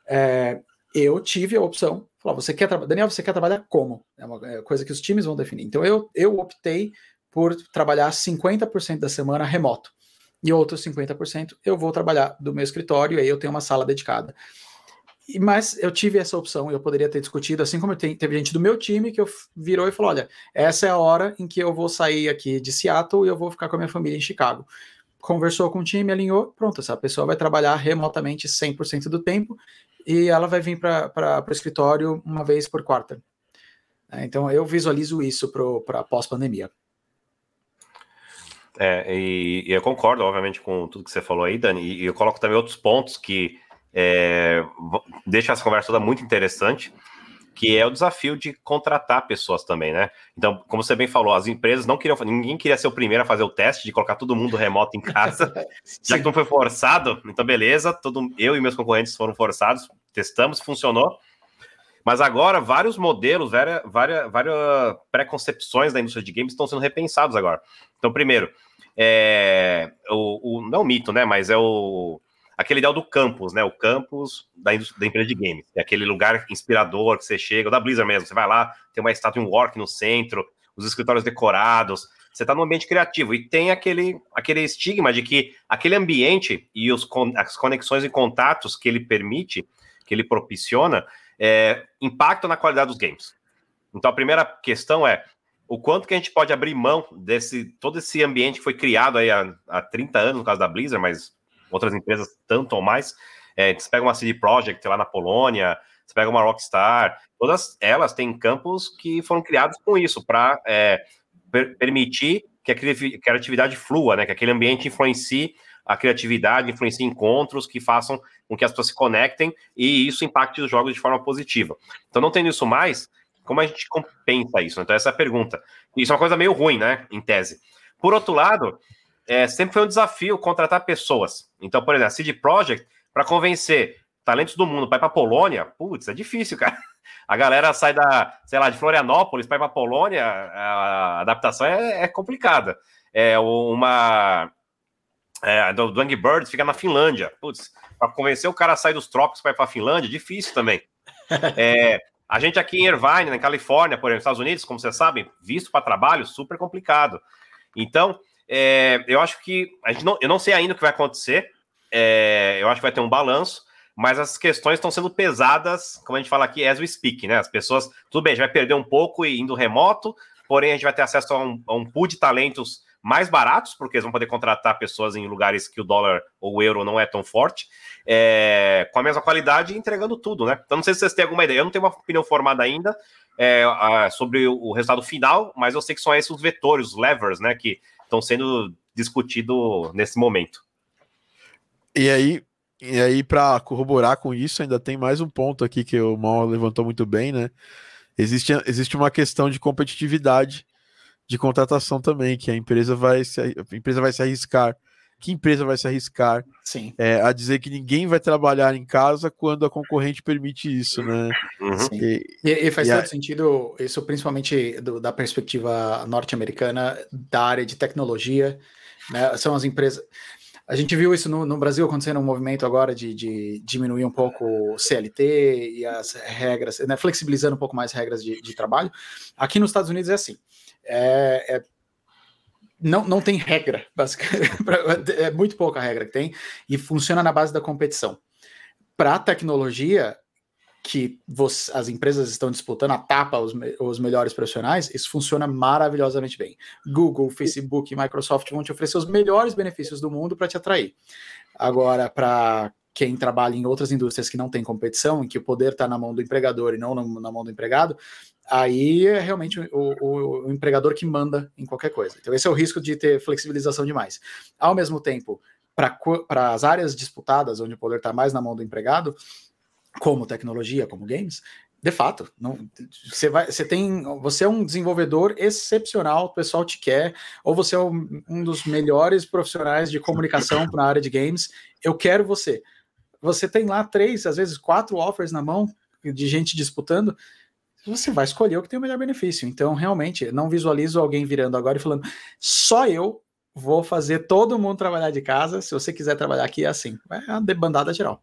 É, eu tive a opção Falou, você quer Daniel, você quer trabalhar como? É uma é coisa que os times vão definir. Então eu, eu optei por trabalhar 50% da semana remoto. E outros 50% eu vou trabalhar do meu escritório, e aí eu tenho uma sala dedicada. E, mas eu tive essa opção, eu poderia ter discutido, assim como tenho, teve gente do meu time que eu virou e falou: olha, essa é a hora em que eu vou sair aqui de Seattle e eu vou ficar com a minha família em Chicago. Conversou com o time, alinhou, pronto, essa pessoa vai trabalhar remotamente 100% do tempo e ela vai vir para o escritório uma vez por quarta. É, então eu visualizo isso para pós-pandemia. É, e, e, eu concordo, obviamente, com tudo que você falou aí, Dani, e eu coloco também outros pontos que é, deixam essa conversa toda muito interessante que é o desafio de contratar pessoas também, né? Então, como você bem falou, as empresas não queriam, ninguém queria ser o primeiro a fazer o teste de colocar todo mundo remoto em casa, (laughs) já que não foi forçado. Então, beleza, todo, eu e meus concorrentes foram forçados, testamos, funcionou. Mas agora, vários modelos, várias, várias, várias preconcepções da indústria de games estão sendo repensados agora. Então, primeiro, é, o, o, não é o mito, né? Mas é o aquele ideal do campus, né? O campus da, da empresa de games. É aquele lugar inspirador que você chega, da Blizzard mesmo. Você vai lá, tem uma estátua em Work no centro, os escritórios decorados. Você está num ambiente criativo e tem aquele, aquele estigma de que aquele ambiente e os, as conexões e contatos que ele permite, que ele propiciona, é, impactam na qualidade dos games. Então a primeira questão é o quanto que a gente pode abrir mão desse todo esse ambiente que foi criado aí há, há 30 anos, no caso da Blizzard, mas outras empresas tanto ou mais. É, você pega uma CD Projekt lá na Polônia, você pega uma Rockstar, todas elas têm campos que foram criados com isso, para é, per permitir que a criatividade flua, né? Que aquele ambiente influencie a criatividade, influencie encontros que façam com que as pessoas se conectem e isso impacte os jogos de forma positiva. Então, não tendo isso mais, como a gente compensa isso? Então, essa é a pergunta. Isso é uma coisa meio ruim, né? Em tese. Por outro lado, é, sempre foi um desafio contratar pessoas. Então, por exemplo, a CD Projekt, para convencer talentos do mundo para ir para Polônia, putz, é difícil, (laughs) cara. A galera sai da, sei lá, de Florianópolis para ir para Polônia, a adaptação é, é complicada. É uma é, do, Angry Birds fica na Finlândia. Putz, para convencer o cara a sair dos trópicos para ir para a Finlândia, difícil também. (laughs) É, a gente aqui em Irvine, na Califórnia, por exemplo, nos Estados Unidos, como vocês sabem, visto para trabalho, super complicado. Então, é, eu acho que a gente não, eu não sei ainda o que vai acontecer. É, eu acho que vai ter um balanço, mas as questões estão sendo pesadas, como a gente fala aqui, as we speak, né? As pessoas, tudo bem, a gente vai perder um pouco indo remoto, porém a gente vai ter acesso a um, a um pool de talentos mais baratos, porque eles vão poder contratar pessoas em lugares que o dólar ou o euro não é tão forte, é, com a mesma qualidade entregando tudo, né? Então, não sei se vocês têm alguma ideia. Eu não tenho uma opinião formada ainda é, a, sobre o, resultado final, mas eu sei que são esses os vetores, os levers, né, que estão sendo discutidos nesse momento. E aí, e aí para corroborar com isso, ainda tem mais um ponto aqui que o Mal levantou muito bem, né? Existe, existe uma questão de competitividade de contratação também, que a empresa vai se, a empresa vai se arriscar. Que empresa vai se arriscar Sim. É, a dizer que ninguém vai trabalhar em casa quando a concorrente permite isso, né? Uhum. E, e, e, faz e todo a... sentido, isso principalmente do, da perspectiva norte-americana, da área de tecnologia, né? São as empresas. A gente viu isso no, no Brasil acontecendo um movimento agora de, de, diminuir um pouco o CLT e as regras, né, flexibilizando um pouco mais as regras de, de trabalho. Aqui nos Estados Unidos é assim é, é não, não tem regra, basicamente. (laughs) é muito pouca regra que tem, e funciona na base da competição. Para a tecnologia, que você, as empresas estão disputando a tapa os, os melhores profissionais, isso funciona maravilhosamente bem. Google, Facebook, Microsoft vão te oferecer os melhores benefícios do mundo para te atrair. Agora, para quem trabalha em outras indústrias que não tem competição, em que o poder está na mão do empregador e não na mão do empregado, aí é realmente o, o, o, empregador que manda em qualquer coisa. Então, esse é o risco de ter flexibilização demais. Ao mesmo tempo, para as áreas disputadas, onde o poder está mais na mão do empregado, como tecnologia, como games, de fato, não, você vai, você tem, você é um desenvolvedor excepcional, o pessoal te quer, ou você é um, um dos melhores profissionais de comunicação na área de games, eu quero você você tem lá três, às vezes quatro offers na mão de gente disputando, você vai escolher o que tem o melhor benefício. Então, realmente, não visualizo alguém virando agora e falando, só eu vou fazer todo mundo trabalhar de casa. Se você quiser trabalhar aqui, é assim. É a debandada geral.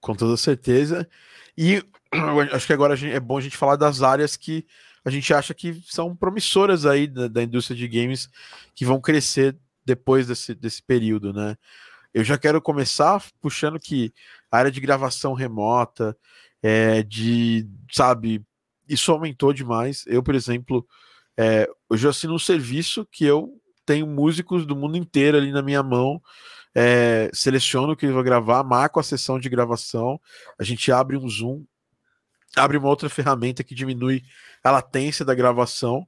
Com toda certeza. E (clears throat) acho que agora é bom a gente falar das áreas que a gente acha que são promissoras aí da, da indústria de games que vão crescer depois desse, desse período, né? Eu já quero começar puxando que a área de gravação remota, é, de, sabe, isso aumentou demais. Eu, por exemplo, é, hoje eu assino um serviço que eu tenho músicos do mundo inteiro ali na minha mão, é, seleciono o que eu vou gravar, marco a sessão de gravação, a gente abre um Zoom, abre uma outra ferramenta que diminui a latência da gravação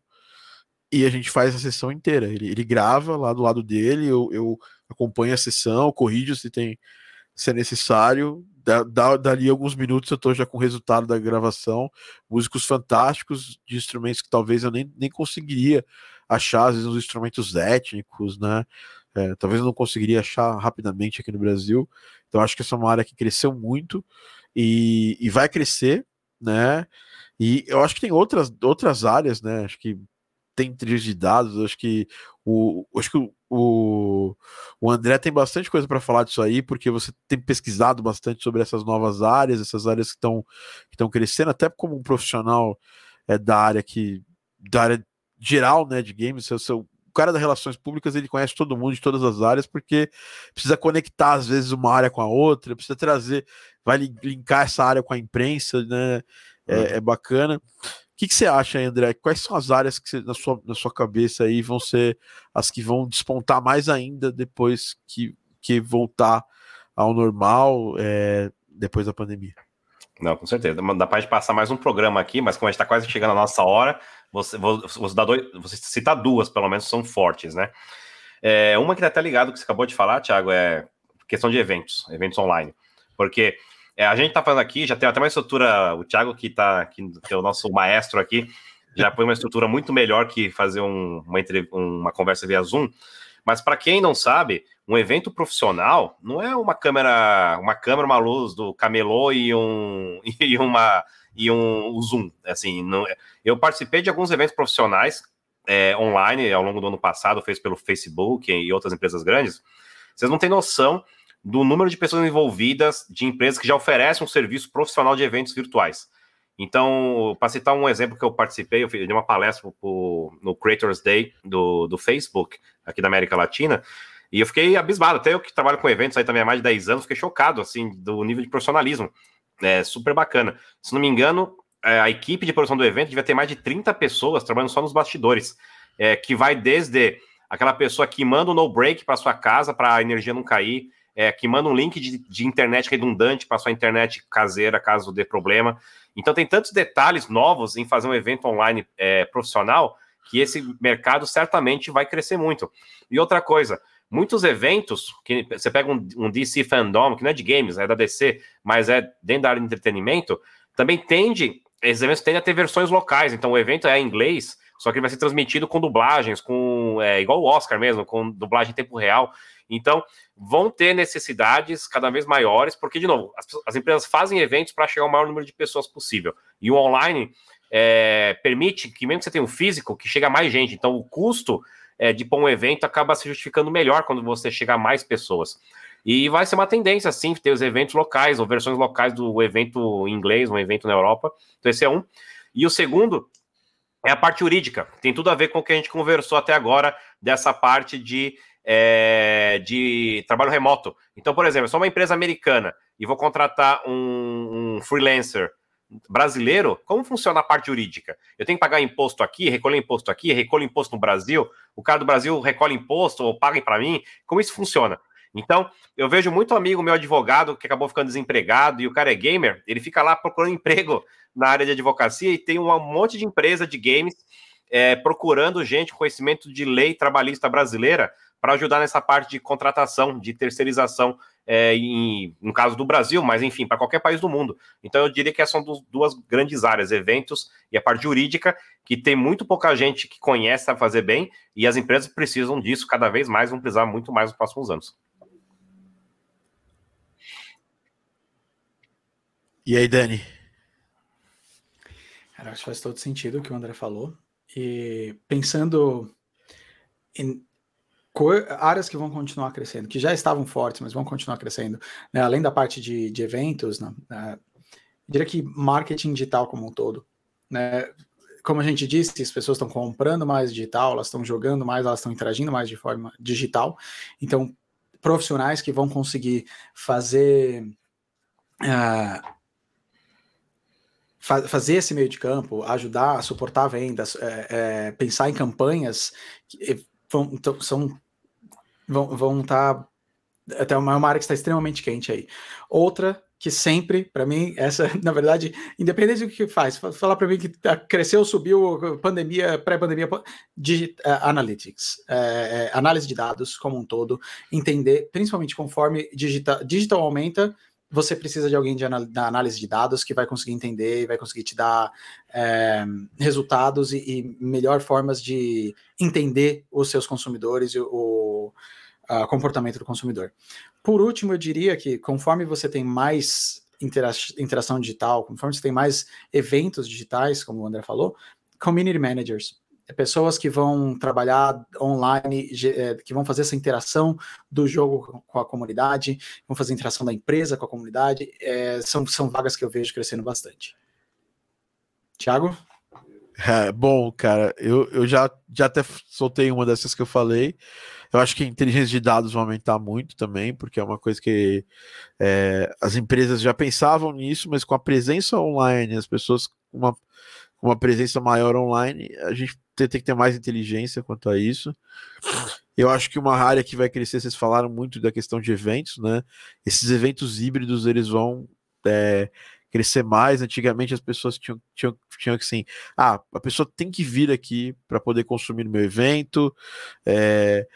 e a gente faz a sessão inteira. Ele, ele grava lá do lado dele, eu, eu acompanho a sessão, corrijo se tem se é necessário. Da, da, dali alguns minutos eu estou já com o resultado da gravação. Músicos fantásticos de instrumentos que talvez eu nem, nem conseguiria achar, às vezes uns instrumentos étnicos, né? É, talvez eu não conseguiria achar rapidamente aqui no Brasil. Então acho que essa é uma área que cresceu muito e, e vai crescer, né? E eu acho que tem outras, outras áreas, né? Acho que tem trilhas de dados, acho que o, acho que o, o, o André tem bastante coisa para falar disso aí, porque você tem pesquisado bastante sobre essas novas áreas, essas áreas que estão que crescendo, até como um profissional é, da área que da área geral, né, de games, seu, seu, o cara das relações públicas ele conhece todo mundo de todas as áreas porque precisa conectar às vezes uma área com a outra, precisa trazer, vai linkar essa área com a imprensa, né? É, uhum. é bacana que, que você acha, André? Quais são as áreas que você, na, sua, na sua cabeça aí vão ser as que vão despontar mais ainda depois que, que voltar ao normal é, depois da pandemia? Não, com certeza. Dá para passar mais um programa aqui, mas como a gente está quase chegando à nossa hora, você, você, dois, você cita duas, pelo menos, são fortes, né? É, uma que está até ligado que você acabou de falar, Thiago, é questão de eventos, eventos online. Porque é, a gente está falando aqui, já tem até uma estrutura, o Thiago que, tá, que, que é o nosso maestro aqui, já põe uma estrutura muito melhor que fazer um, uma, uma conversa via Zoom. Mas para quem não sabe, um evento profissional não é uma câmera, uma câmera, uma luz do camelô e um (laughs) e uma e um, um zoom. Assim, não, eu participei de alguns eventos profissionais é, online ao longo do ano passado, fez pelo Facebook e outras empresas grandes. Vocês não têm noção do número de pessoas envolvidas de empresas que já oferecem um serviço profissional de eventos virtuais. Então, para citar um exemplo que eu participei, eu fiz uma palestra pro, no Creators Day do, do Facebook, aqui da América Latina, e eu fiquei abismado. Até eu que trabalho com eventos aí também há mais de 10 anos, fiquei chocado, assim, do nível de profissionalismo. É super bacana. Se não me engano, é, a equipe de produção do evento devia ter mais de 30 pessoas trabalhando só nos bastidores, é, que vai desde aquela pessoa que manda o um no break para sua casa para a energia não cair, é, que manda um link de, de internet redundante para sua internet caseira caso dê problema. Então tem tantos detalhes novos em fazer um evento online é, profissional que esse mercado certamente vai crescer muito. E outra coisa, muitos eventos, que você pega um, um, DC Fandom, que não é de games, é da DC, mas é dentro da área de entretenimento, também tende, esses eventos tendem a ter versões locais, então o evento é em inglês, só que ele vai ser transmitido com dublagens, com é, igual o Oscar mesmo, com dublagem em tempo real. Então, vão ter necessidades cada vez maiores, porque, de novo, as, as empresas fazem eventos para chegar ao maior número de pessoas possível. E o online é, permite que, mesmo que você tenha um físico, que chega mais gente. Então, o custo é, de pôr um evento acaba se justificando melhor quando você chega a mais pessoas. E vai ser uma tendência, sim, ter os eventos locais, ou versões locais do evento em inglês, um evento na Europa. Então, esse é um. E o segundo é a parte jurídica. Tem tudo a ver com o que a gente conversou até agora, dessa parte de é, de trabalho remoto. Então, por exemplo, sou uma empresa americana e vou contratar um, um, freelancer brasileiro, como funciona a parte jurídica? Eu tenho que pagar imposto aqui, recolher imposto aqui, recolher imposto no Brasil, o cara do Brasil recolhe imposto ou paga para mim? Como isso funciona? Então, eu vejo muito amigo meu advogado que acabou ficando desempregado e o cara é gamer, ele fica lá procurando (laughs) emprego na área de advocacia e tem um monte de empresa de games é, procurando gente com conhecimento de lei trabalhista brasileira para ajudar nessa parte de contratação, de terceirização, é, em, no caso do Brasil, mas enfim, para qualquer país do mundo. Então eu diria que essas são duas grandes áreas, eventos e a parte jurídica, que tem muito pouca gente que conhece a fazer bem, e as empresas precisam disso cada vez mais, vão precisar muito mais nos próximos anos. E aí, Dani? Cara, acho que faz todo sentido o que o André falou. E pensando em, áreas que vão continuar crescendo, que já estavam fortes, mas vão continuar crescendo, né? além da parte de, de eventos, né? Uh, diria que marketing digital como um todo. Né? Como a gente disse, as pessoas estão comprando mais digital, elas estão jogando mais, elas estão interagindo mais de forma digital. Então, profissionais que vão conseguir fazer. Uh, fazer esse meio de campo, ajudar suportar vendas, é, é, pensar em campanhas que então, são vão estar tá, até uma, uma área que está extremamente quente aí. Outra que sempre, para mim, essa, (laughs) na verdade, independente do que faz, falar para mim que tá, cresceu, subiu, pandemia, pré-pandemia, uh, analytics, é, análise de dados como um todo, entender, principalmente conforme digital, digital aumenta, você precisa de alguém de da análise de dados que vai conseguir entender, vai conseguir te dar é, resultados e, e melhor formas de entender os seus consumidores e o uh, comportamento do consumidor. Por último, eu diria que conforme você tem mais intera interação digital, conforme você tem mais eventos digitais, como o André falou, community managers, é pessoas que vão trabalhar online, é, que vão fazer essa interação do jogo com a comunidade, vão fazer interação da empresa com a comunidade, é, são, são vagas que eu vejo crescendo bastante. Tiago? É, bom, cara, eu, eu já, já até soltei uma dessas que eu falei. Eu acho que a inteligência de dados vai aumentar muito também, porque é uma coisa que é, as empresas já pensavam nisso, mas com a presença online, as pessoas uma, uma presença maior online, a gente tem, tem que ter mais inteligência quanto a isso. Eu acho que uma área que vai crescer, vocês falaram muito da questão de eventos, né? Esses eventos híbridos, eles vão é, crescer mais. Antigamente as pessoas tinham, tinham, tinham que assim, ah, a pessoa tem que vir aqui para poder consumir meu evento. É,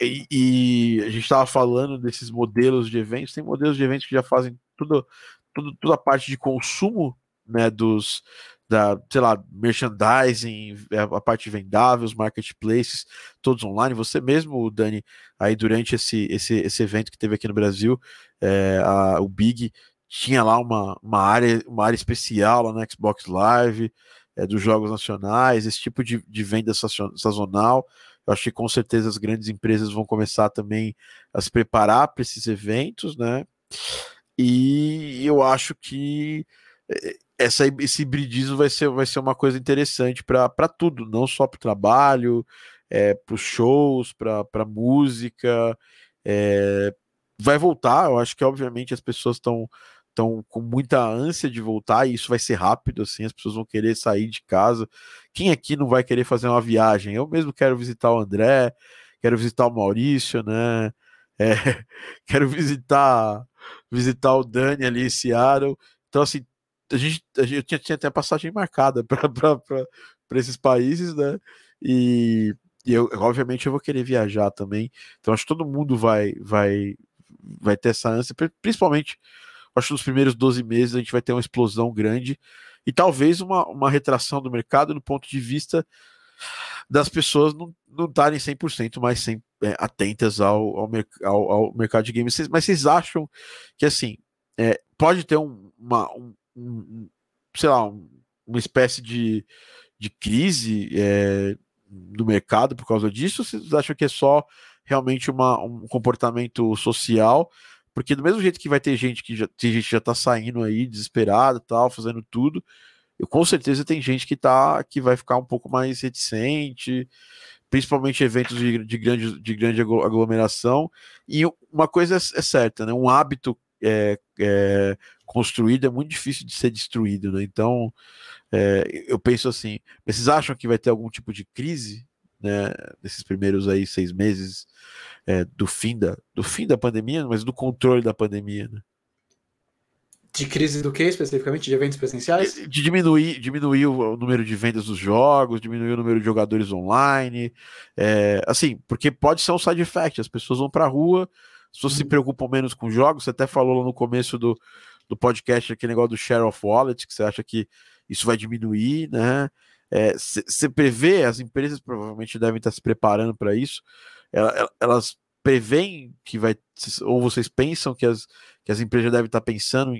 e, e, a gente estava falando desses modelos de eventos, tem modelos de eventos que já fazem tudo, tudo, toda a parte de consumo né, dos, da, sei lá, merchandising, é, a parte de vendáveis, marketplaces, todos online. Você mesmo, Dani, aí durante esse, esse, esse evento que teve aqui no Brasil, é, a, o Big tinha lá uma, uma, área, uma área especial lá no Xbox Live, é, dos jogos nacionais, esse tipo de, de venda sazonal. Eu acho que com certeza as grandes empresas vão começar também a se preparar para esses eventos, né? E eu acho que é, essa, esse hibridismo vai ser, vai ser uma coisa interessante para tudo, não só para o trabalho, é, para os shows, para música. É, vai voltar, eu acho que obviamente as pessoas estão estão com muita ânsia de voltar e isso vai ser rápido assim, as pessoas vão querer sair de casa. Quem aqui não vai querer fazer uma viagem? Eu mesmo quero visitar o André, quero visitar o Maurício, né? É, (laughs) quero visitar visitar o Dani ali em Seattle. Então assim, a gente, a gente tinha, tinha até passagem marcada (laughs) para esses países, né? E, e eu, obviamente, eu vou querer viajar também. Então, acho que todo mundo vai, vai, vai ter essa ânsia, principalmente, acho nos primeiros 12 meses a gente vai ter uma explosão grande e talvez uma, uma retração do mercado no ponto de vista das pessoas não estarem 100% mais sem, é, atentas ao, ao, ao, ao, mercado de games. Mas vocês acham que, assim, é, pode ter um, uma, um, um, sei lá, um, uma espécie de, de crise é, do mercado por causa disso? Ou vocês acham que é só realmente uma, um comportamento social? Porque do mesmo jeito que vai ter gente que já, tem gente já tá saindo aí desesperada tal, fazendo tudo, eu, com certeza tem gente que tá que vai ficar um pouco mais reticente, principalmente eventos de, de, grande, de grande aglomeração. E uma coisa é, é certa, né? Um hábito é, é, construído é muito difícil de ser destruído, né? Então, é, eu penso assim, vocês acham que vai ter algum tipo de crise, né? Nesses primeiros aí seis meses é, do fim da do fim da pandemia, mas do controle da pandemia, né? De crise do que especificamente? De eventos presenciais? De, diminuir, diminuir o, número de vendas dos jogos, diminuir o número de jogadores online. É, assim, porque pode ser um side effect, as pessoas vão para a rua, as pessoas se uhum. preocupam menos com jogos. Você até falou lá no começo do, do podcast aquele negócio do share of wallet, que você acha que isso vai diminuir, né? Você é, prevê, as empresas provavelmente devem estar se preparando para isso. Elas preveem que vai, ou vocês pensam que as, que as empresas devem estar pensando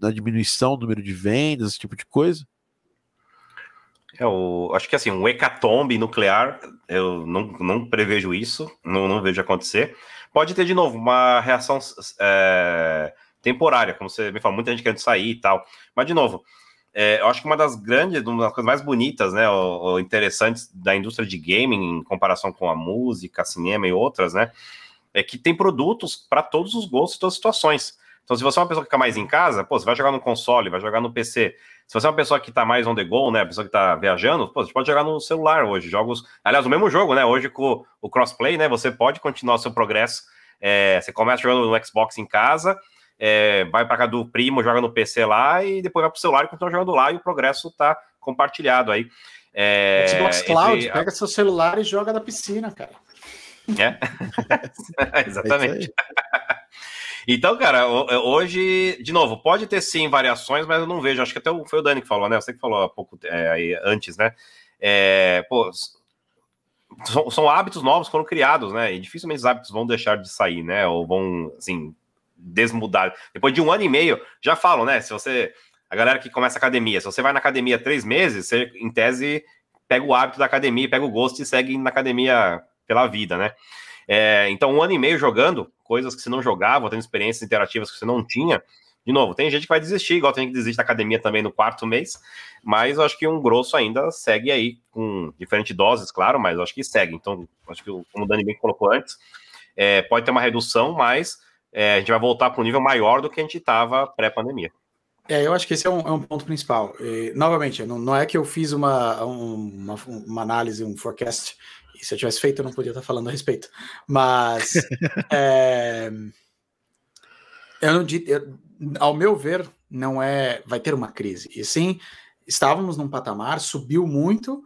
na diminuição do número de vendas, esse tipo de coisa? É, eu acho que assim, um hecatombe nuclear, eu não, não prevejo isso, não, não vejo acontecer. Pode ter de novo uma reação é, temporária, como você me falou, muita gente querendo sair e tal. Mas, de novo, é, eu acho que uma das grandes, uma das coisas mais bonitas, né, ou, ou interessantes da indústria de gaming, em comparação com a música, cinema e outras, né, é que tem produtos para todos os gostos e todas as situações. Então, se você é uma pessoa que fica mais em casa, pô, você vai jogar no console, vai jogar no PC. Se você é uma pessoa que está mais on the go, né, a pessoa que está viajando, pô, você pode jogar no celular hoje, jogos, aliás, o mesmo jogo, né, hoje com o crossplay, né, você pode continuar o seu progresso, é, você começa jogando no Xbox em casa, é, vai para casa do primo, joga no PC lá e depois vai para o celular e continua jogando lá e o progresso está compartilhado aí. É, Xbox Cloud, entre... pega seu celular e joga na piscina, cara. É, (laughs) exatamente. É então, cara, hoje, de novo, pode ter sim variações, mas eu não vejo. Acho que até foi o Dani que falou, né? Você que falou há pouco é, aí, antes, né? É, pô, são, são, hábitos novos foram criados, né? E dificilmente os hábitos vão deixar de sair, né? Ou vão, assim, desmudar. Depois de um ano e meio, já falam, né? Se você. A galera que começa academia, se você vai na academia três meses, você, em tese, pega o hábito da academia, pega o gosto e segue na academia pela vida, né? É, então, um ano e meio jogando coisas que você não jogava, tendo experiências interativas que você não tinha. De novo, tem gente que vai desistir, igual tem que desistir da academia também no quarto mês, mas eu acho que um grosso ainda segue aí, com diferentes doses, claro, mas eu acho que segue. Então, acho que, como o Dani bem colocou antes, é, pode ter uma redução, mas é, a gente vai voltar para um nível maior do que a gente estava pré-pandemia. É, eu acho que esse é um, é um ponto principal. E, novamente, não, não, é que eu fiz uma, uma, uma, análise, um forecast, e se eu tivesse feito eu não podia estar falando a respeito. Mas (laughs) é, Eu não eu, ao meu ver, não é vai ter uma crise. E sim, estávamos num patamar, subiu muito,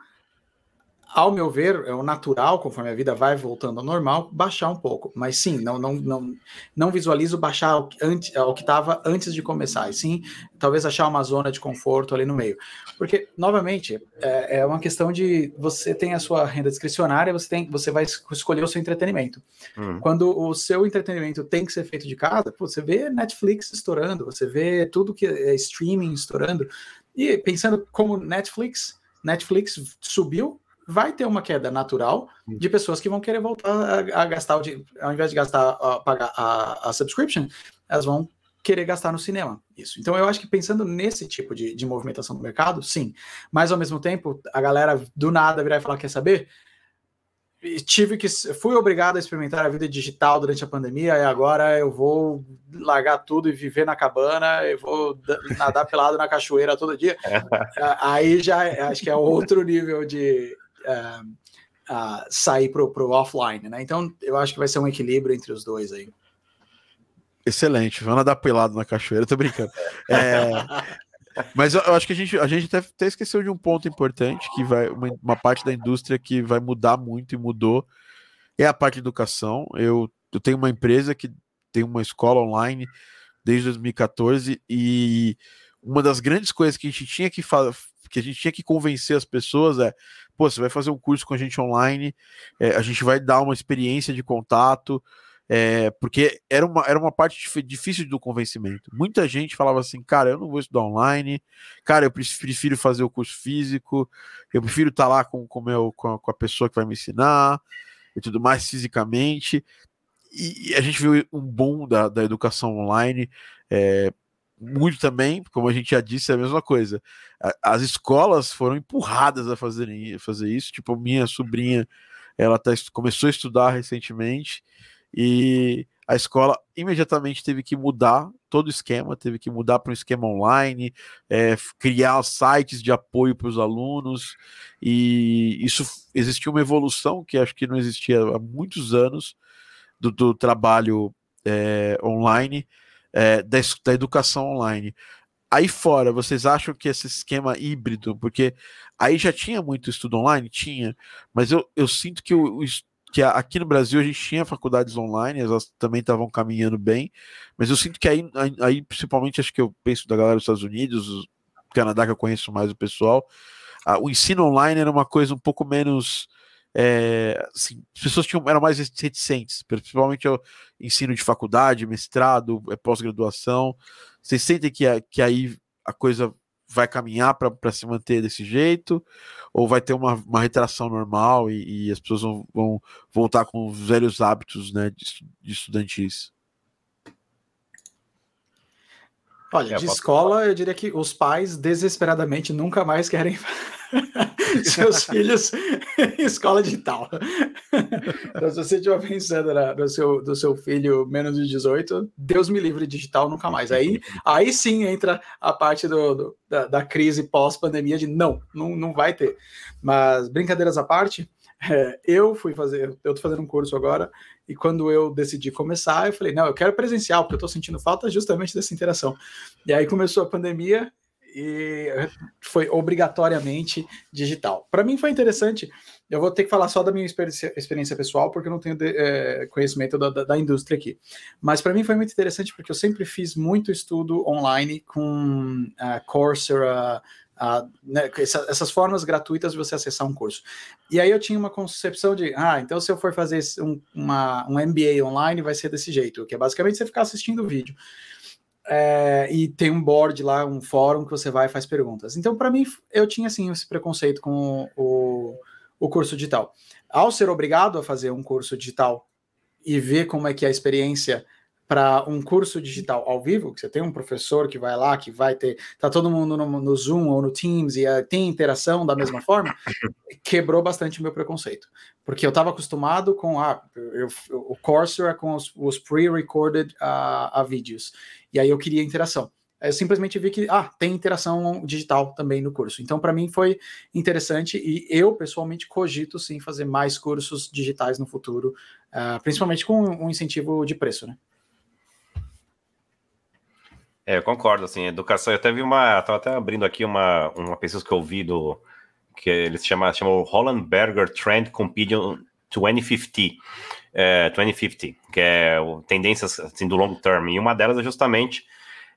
ao meu ver, é o natural, conforme a vida vai voltando ao normal, baixar um pouco. Mas sim, não não não, não visualizo baixar ao, antes, ao que estava antes de começar. E sim, talvez achar uma zona de conforto ali no meio. Porque, novamente, é, é uma questão de você tem a sua renda discricionária, você, tem, você vai escolher o seu entretenimento. Uhum. Quando o seu entretenimento tem que ser feito de casa, pô, você vê Netflix estourando, você vê tudo que é streaming estourando. E pensando como Netflix, Netflix subiu vai ter uma queda natural de pessoas que vão querer voltar a, a gastar, ao invés de gastar, a, pagar a, a subscription, elas vão querer gastar no cinema. Isso. Então eu acho que pensando nesse tipo de, de movimentação do mercado, sim. Mas ao mesmo tempo, a galera do nada virar e falar, quer saber? tive que fui obrigado a experimentar a vida digital durante a pandemia e agora eu vou largar tudo e viver na cabana, eu vou nadar pelado na cachoeira todo dia. (laughs) Aí já é, acho que é outro nível de, uh, sair para o offline, né? Então eu acho que vai ser um equilíbrio entre os dois aí. Excelente, vamos nadar pelado na cachoeira, tô brincando. É, mas eu, eu, acho que a gente, a gente até, até, esqueceu de um ponto importante, que vai uma, uma, parte da indústria que vai mudar muito e mudou, é a parte de educação. Eu, eu tenho uma empresa que tem uma escola online desde 2014 e uma das grandes coisas que a gente tinha que que a gente tinha que convencer as pessoas é pô, você vai fazer um curso com a gente online, é, a gente vai dar uma experiência de contato, é, porque era uma, era uma parte difícil do convencimento. Muita gente falava assim, cara, eu não vou estudar online, cara, eu prefiro fazer o curso físico, eu prefiro estar tá lá com, com, meu, com, a, com a pessoa que vai me ensinar e tudo mais fisicamente. E, e a gente viu um boom da, da educação online. É, muito também, como a gente já disse, é a mesma coisa. As escolas foram empurradas a fazerem, a fazer isso. Tipo, minha sobrinha, ela tá, começou a estudar recentemente e a escola imediatamente teve que mudar todo o esquema, teve que mudar para um esquema online, é, criar sites de apoio para os alunos, e isso existiu uma evolução que acho que não existia há muitos anos do, do trabalho é, online é, da, da educação online. Aí fora, vocês acham que esse esquema híbrido, porque aí já tinha muito estudo online? Tinha, mas eu, eu sinto que, o, que aqui no Brasil a gente tinha faculdades online, elas também estavam caminhando bem, mas eu sinto que aí, aí, principalmente, acho que eu penso da galera dos Estados Unidos, Canadá, que eu conheço mais o pessoal, o ensino online era uma coisa um pouco menos é, assim, as pessoas tinham, eram mais reticentes, principalmente o ensino de faculdade, mestrado, é, pós-graduação. Vocês sentem que, que aí a coisa vai caminhar para se manter desse jeito? Ou vai ter uma, uma retração normal e, e as pessoas vão, vão, voltar com os velhos hábitos né, de, de? Olha, de escola, eu diria que os pais desesperadamente nunca mais querem (laughs) (laughs) seus filhos em escola digital. (laughs) Então, se você estiver pensando na, no seu, do seu filho menos de 18, Deus me livre digital nunca mais. Aí, aí sim entra a parte do, do da, da, crise pós-pandemia de não, não, não vai ter. Mas brincadeiras à parte, é, eu fui fazer, eu tô fazendo um curso agora, e quando eu decidi começar, eu falei, não, eu quero presencial, porque eu tô sentindo falta justamente dessa interação. E aí começou a pandemia e foi obrigatoriamente digital. Para mim foi interessante, eu vou ter que falar só da minha experiência, experiência pessoal, porque eu não tenho de, é, conhecimento da, da, da, indústria aqui. Mas para mim foi muito interessante, porque eu sempre fiz muito estudo online com uh, Coursera, Uh, né, essa, essas formas gratuitas de você acessar um curso. E aí eu tinha uma concepção de, ah, então se eu for fazer um, uma, um MBA online, vai ser desse jeito, que é basicamente você ficar assistindo o vídeo. É, e tem um board lá, um fórum que você vai e faz perguntas. Então, para mim, eu tinha assim esse preconceito com o, o curso digital. Ao ser obrigado a fazer um curso digital e ver como é que é a experiência para um curso digital ao vivo, que você tem um professor que vai lá, que vai ter, tá todo mundo no, no Zoom ou no Teams e uh, tem interação da mesma forma, (laughs) quebrou bastante o meu preconceito. Porque eu estava acostumado com a, ah, eu, o Coursera com os, os pre-recorded uh, uh, vídeos, e aí eu queria interação. Eu simplesmente vi que ah, tem interação digital também no curso. Então, para mim foi interessante e eu pessoalmente cogito sim fazer mais cursos digitais no futuro, uh, principalmente com um incentivo de preço, né? É, eu concordo, assim, educação, eu até vi uma, estava até abrindo aqui uma, uma pesquisa que eu vi do, que eles chamam, chamam Holland Berger Trend Compendium 2050, é, 2050, que é o, tendências assim, do long term, e uma delas é justamente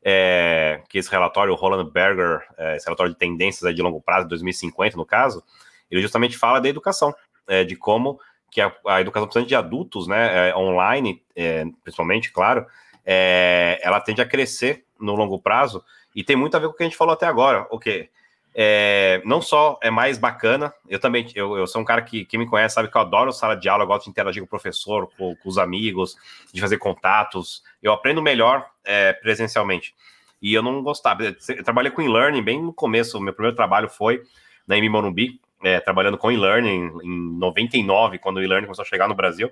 é, que esse relatório, o Holland Berger, é, esse relatório de tendências de longo prazo, 2050 no caso, ele justamente fala da educação, é, de como que a, a educação, principalmente de adultos, né, é, online, é, principalmente, claro, ela tende a crescer no longo prazo e tem muito a ver com o que a gente falou até agora. O que é, não só é mais bacana, eu também eu, eu sou um cara que quem me conhece sabe que eu adoro sala de aula, eu gosto de interagir com o professor, com, com os amigos, de fazer contatos. Eu aprendo melhor é, presencialmente. E eu não gostava. Eu trabalhei com e-learning bem no começo. Meu primeiro trabalho foi na M Morumbi, é, trabalhando com e-learning em 99, quando o e-learning começou a chegar no Brasil.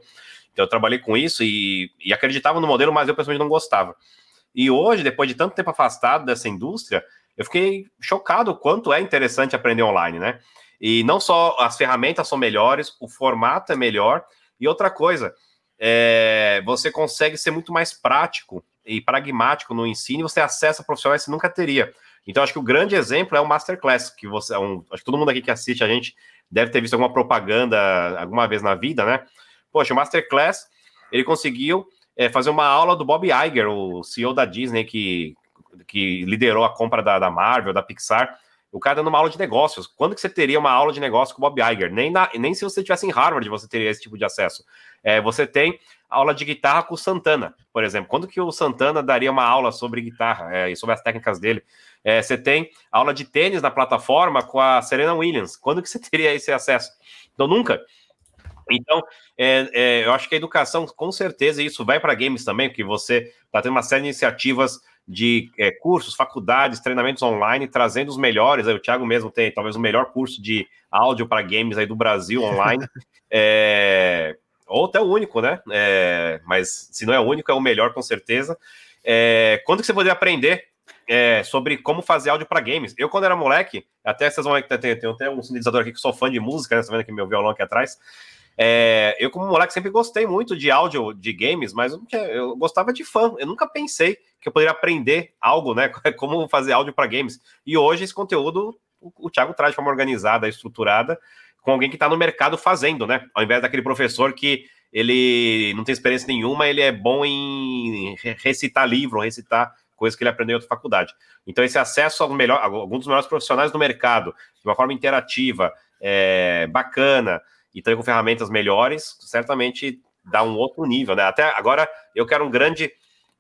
Então eu trabalhei com isso e, e acreditava no modelo, mas eu pessoalmente não gostava. E hoje, depois de tanto tempo afastado dessa indústria, eu fiquei chocado o quanto é interessante aprender online, né? E não só as ferramentas são melhores, o formato é melhor, e outra coisa, é, você consegue ser muito mais prático e pragmático no ensino, e você acessa profissionais que nunca teria. Então, acho que o grande exemplo é o Masterclass, que você, é um, acho que todo mundo aqui que assiste a gente deve ter visto alguma propaganda alguma vez na vida, né? Poxa, o Masterclass, ele conseguiu é, fazer uma aula do Bob Iger, o CEO da Disney, que, que liderou a compra da, da Marvel, da Pixar. O cara dando uma aula de negócios. Quando que você teria uma aula de negócio com o Bob Iger? Nem, na, nem se você tivesse em Harvard você teria esse tipo de acesso. É, você tem aula de guitarra com o Santana, por exemplo. Quando que o Santana daria uma aula sobre guitarra é, e sobre as técnicas dele? É, você tem aula de tênis na plataforma com a Serena Williams. Quando que você teria esse acesso? Então, nunca. Então, é, é, eu acho que a educação, com certeza, isso vai para games também, porque você está tendo uma série de iniciativas de é, cursos, faculdades, treinamentos online, trazendo os melhores. Aí, o Thiago mesmo tem talvez o melhor curso de áudio para games aí do Brasil online. (laughs) É, ou até o único, né? É, mas se não é o único, é o melhor, com certeza. É, quando que você poderia aprender é, sobre como fazer áudio para games. Eu, quando era moleque, até vocês vão ver que tem, tem, tem um sintetizador aqui que sou fã de música, né? Você tá vendo aqui meu violão aqui atrás. É, eu, como moleque, sempre gostei muito de áudio de games, mas eu, eu, gostava de fã. Eu nunca pensei que eu poderia aprender algo, né? (laughs) Como fazer áudio para games. E hoje esse conteúdo o, o Thiago traz de forma organizada, estruturada, com alguém que está no mercado fazendo, né? Ao invés daquele professor que ele não tem experiência nenhuma, ele é bom em recitar livro, recitar coisas que ele aprendeu em outra faculdade. Então, esse acesso melhor, alguns dos melhores profissionais do mercado, de uma forma interativa, é, bacana, e com ferramentas melhores, certamente dá um outro nível, né? Até agora, eu quero um grande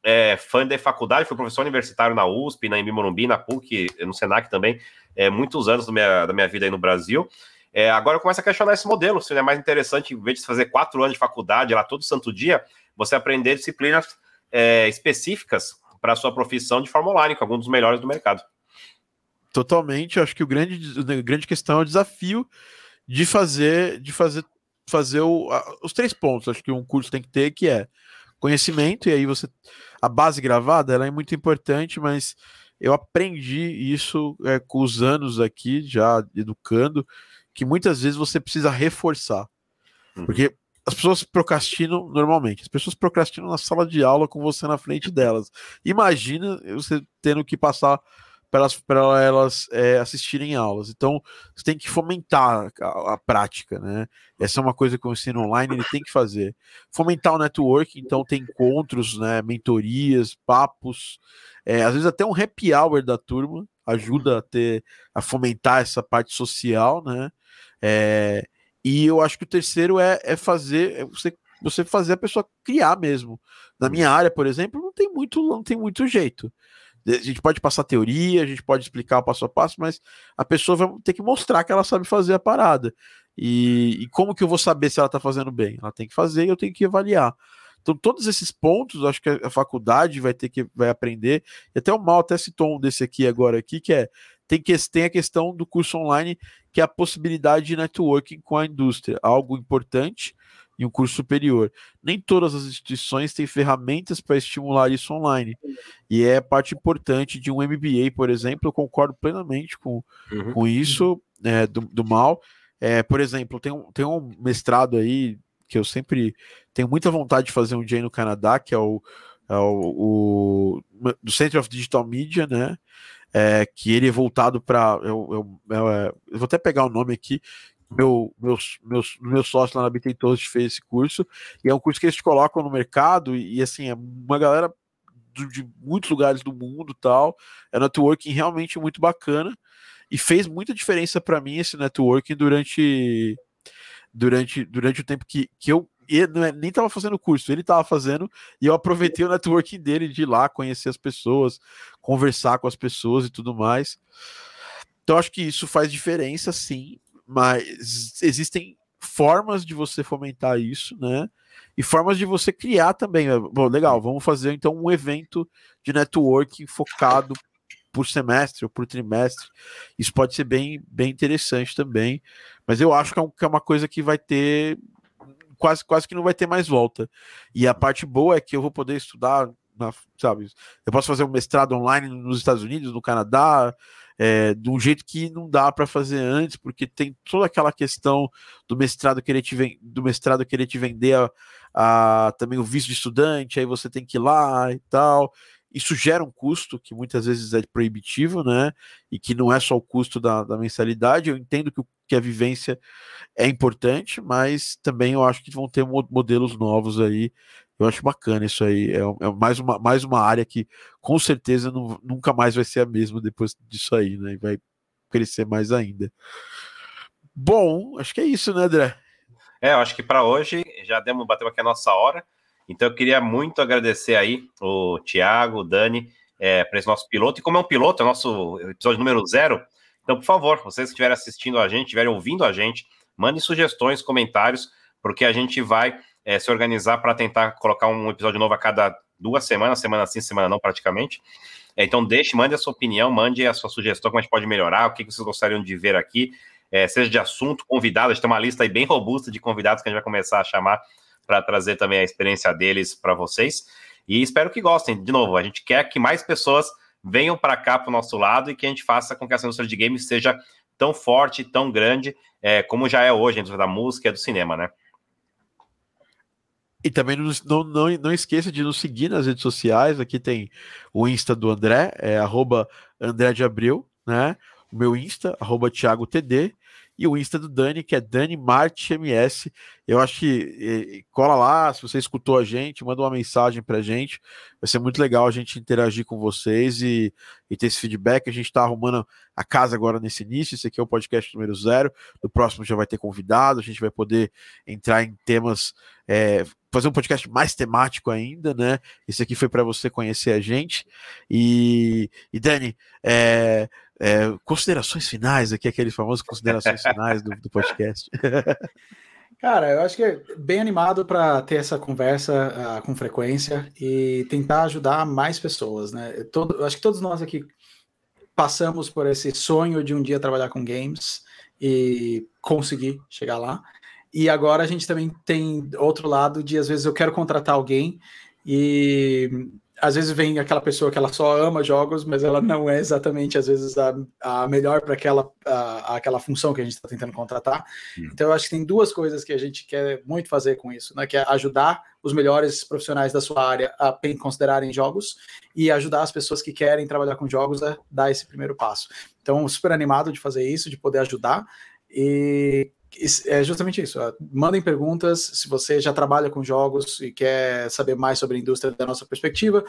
é, fã de faculdade, fui professor universitário na USP, na Embi Morumbi, na PUC, no Senac também, é, muitos anos da minha, da minha vida aí no Brasil. É, agora eu começo a questionar esse modelo, se é mais interessante, em vez de fazer quatro anos de faculdade lá todo santo dia, você aprender disciplinas é, específicas para a sua profissão de forma online, com alguns dos melhores do mercado. Totalmente, acho que o grande, a grande questão é o desafio de fazer, de fazer, fazer o, a, os três pontos. Acho que um curso tem que ter, que é conhecimento, e aí você. A base gravada ela é muito importante, mas eu aprendi isso é, com os anos aqui, já educando, que muitas vezes você precisa reforçar. Uhum. Porque as pessoas procrastinam normalmente. As pessoas procrastinam na sala de aula com você na frente delas. Imagina você tendo que passar para elas, para elas é, assistirem aulas. Então, você tem que fomentar a, a, prática, né? Essa é uma coisa que o ensino online ele tem que fazer. Fomentar o network, então tem encontros, né, mentorias, papos, é, às vezes até um happy hour da turma ajuda a ter, a fomentar essa parte social, né? É, e eu acho que o terceiro é, é fazer é você, você fazer a pessoa criar mesmo. Na minha área, por exemplo, não tem muito, não tem muito jeito. A gente pode passar teoria, a gente pode explicar o passo a passo, mas a pessoa vai ter que mostrar que ela sabe fazer a parada. E, e como que eu vou saber se ela está fazendo bem? Ela tem que fazer e eu tenho que avaliar. Então, todos esses pontos, acho que a faculdade vai ter que vai aprender. E até o Mal até citou um desse aqui agora aqui, que é tem, que, tem a questão do curso online, que é a possibilidade de networking com a indústria, algo importante em um curso superior. Nem todas as instituições têm ferramentas para estimular isso online. E é parte importante de um MBA, por exemplo, eu concordo plenamente com, uhum. com isso, é, do, do mal. É, por exemplo, tem um, tem um mestrado aí que eu sempre tenho muita vontade de fazer um dia no Canadá, que é o é o, o, do Center of Digital Media, né? É, que ele é voltado para. Eu, eu, eu, é, eu, vou até pegar o nome aqui. Meu, meus, meus, meu sócio lá na Bitem Toast fez esse curso, e é um curso que eles colocam no mercado, e, e assim, é uma galera de muitos lugares do mundo tal. É networking realmente muito bacana e fez muita diferença para mim esse networking durante durante durante o tempo que, que eu é, nem estava fazendo curso, ele estava fazendo e eu aproveitei o networking dele de ir lá conhecer as pessoas, conversar com as pessoas e tudo mais. Então acho que isso faz diferença, sim, mas existem formas de você fomentar isso, né? E formas de você criar também. Bom, legal, vamos fazer então um evento de networking focado por semestre ou por trimestre. Isso pode ser bem, bem interessante também. Mas eu acho que é, que é uma coisa que vai ter. Quase, quase que não vai ter mais volta. E a parte boa é que eu vou poder estudar, na, sabe? Eu posso fazer um mestrado online nos Estados Unidos, no Canadá, é, de um jeito que não dá para fazer antes, porque tem toda aquela questão do mestrado querer te, do mestrado querer te vender a, a, também o visto de estudante, aí você tem que ir lá e tal. Isso gera um custo que muitas vezes é proibitivo, né? E que não é só o custo da, da mensalidade. Eu entendo que, que a vivência é importante, mas também eu acho que vão ter modelos novos aí. Eu acho bacana isso aí. É, é mais, uma, mais uma área que com certeza não, nunca mais vai ser a mesma depois disso aí, né? E vai crescer mais ainda. Bom, acho que é isso, né, André? É, eu acho que para hoje já demos, bateu aqui a nossa hora. Então eu queria muito agradecer aí o Thiago, o Dani, é, para esse nosso piloto. E como é um piloto, é o nosso episódio número zero, então, por favor, vocês que estiverem assistindo a gente, estiverem ouvindo a gente, mandem sugestões, comentários, porque a gente vai é, se organizar para tentar colocar um episódio novo a cada duas semanas, semana sim, semana não, praticamente. É, então, deixe, mande a sua opinião, mande a sua sugestão, como a gente pode melhorar, o que vocês gostariam de ver aqui, é, seja de assunto, convidados, a gente tem uma lista aí bem robusta de convidados que a gente vai começar a chamar para trazer também a experiência deles para vocês. E espero que gostem. De novo, a gente quer que mais pessoas venham para cá para o nosso lado e que a gente faça com que essa indústria de games seja tão forte, tão grande, é, como já é hoje a indústria da música e do cinema, né? E também não, não, não esqueça de nos seguir nas redes sociais. Aqui tem o Insta do André, é arroba André de Abril, né? O meu Insta, arroba Thiago TD e o Insta do Dani, que é Dani Marte MS. Eu acho que cola lá, se você escutou a gente, manda uma mensagem pra gente. Vai ser muito legal a gente interagir com vocês e, e ter esse feedback. A gente está arrumando a casa agora nesse início. Esse aqui é o podcast número zero. No próximo já vai ter convidado, a gente vai poder entrar em temas. É, fazer um podcast mais temático ainda, né? Esse aqui foi para você conhecer a gente. E, e Dani, é, é, considerações finais aqui, aqueles famosos considerações finais do, do podcast. (laughs) Cara, eu acho que é bem animado para ter essa conversa uh, com frequência e tentar ajudar mais pessoas, né? Todo, acho que todos nós aqui passamos por esse sonho de um dia trabalhar com games e conseguir chegar lá. E agora a gente também tem outro lado de às vezes eu quero contratar alguém e às vezes vem aquela pessoa que ela só ama jogos, mas ela não é exatamente, às vezes, a, a melhor para aquela, a, aquela função que a gente está tentando contratar. Hum. Então, eu acho que tem duas coisas que a gente quer muito fazer com isso, né? Que é ajudar os melhores profissionais da sua área a considerarem jogos e ajudar as pessoas que querem trabalhar com jogos a dar esse primeiro passo. Então, super animado de fazer isso, de poder ajudar. E é justamente isso. Mandem perguntas. Se você já trabalha com jogos e quer saber mais sobre a indústria da nossa perspectiva,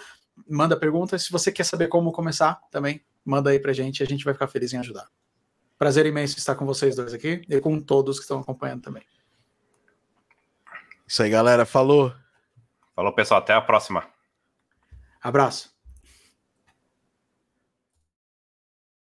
manda perguntas. Se você quer saber como começar, também manda aí pra gente. A gente vai ficar feliz em ajudar. Prazer imenso estar com vocês dois aqui e com todos que estão acompanhando também. Isso aí, galera. Falou. Falou, pessoal. Até a próxima. Abraço.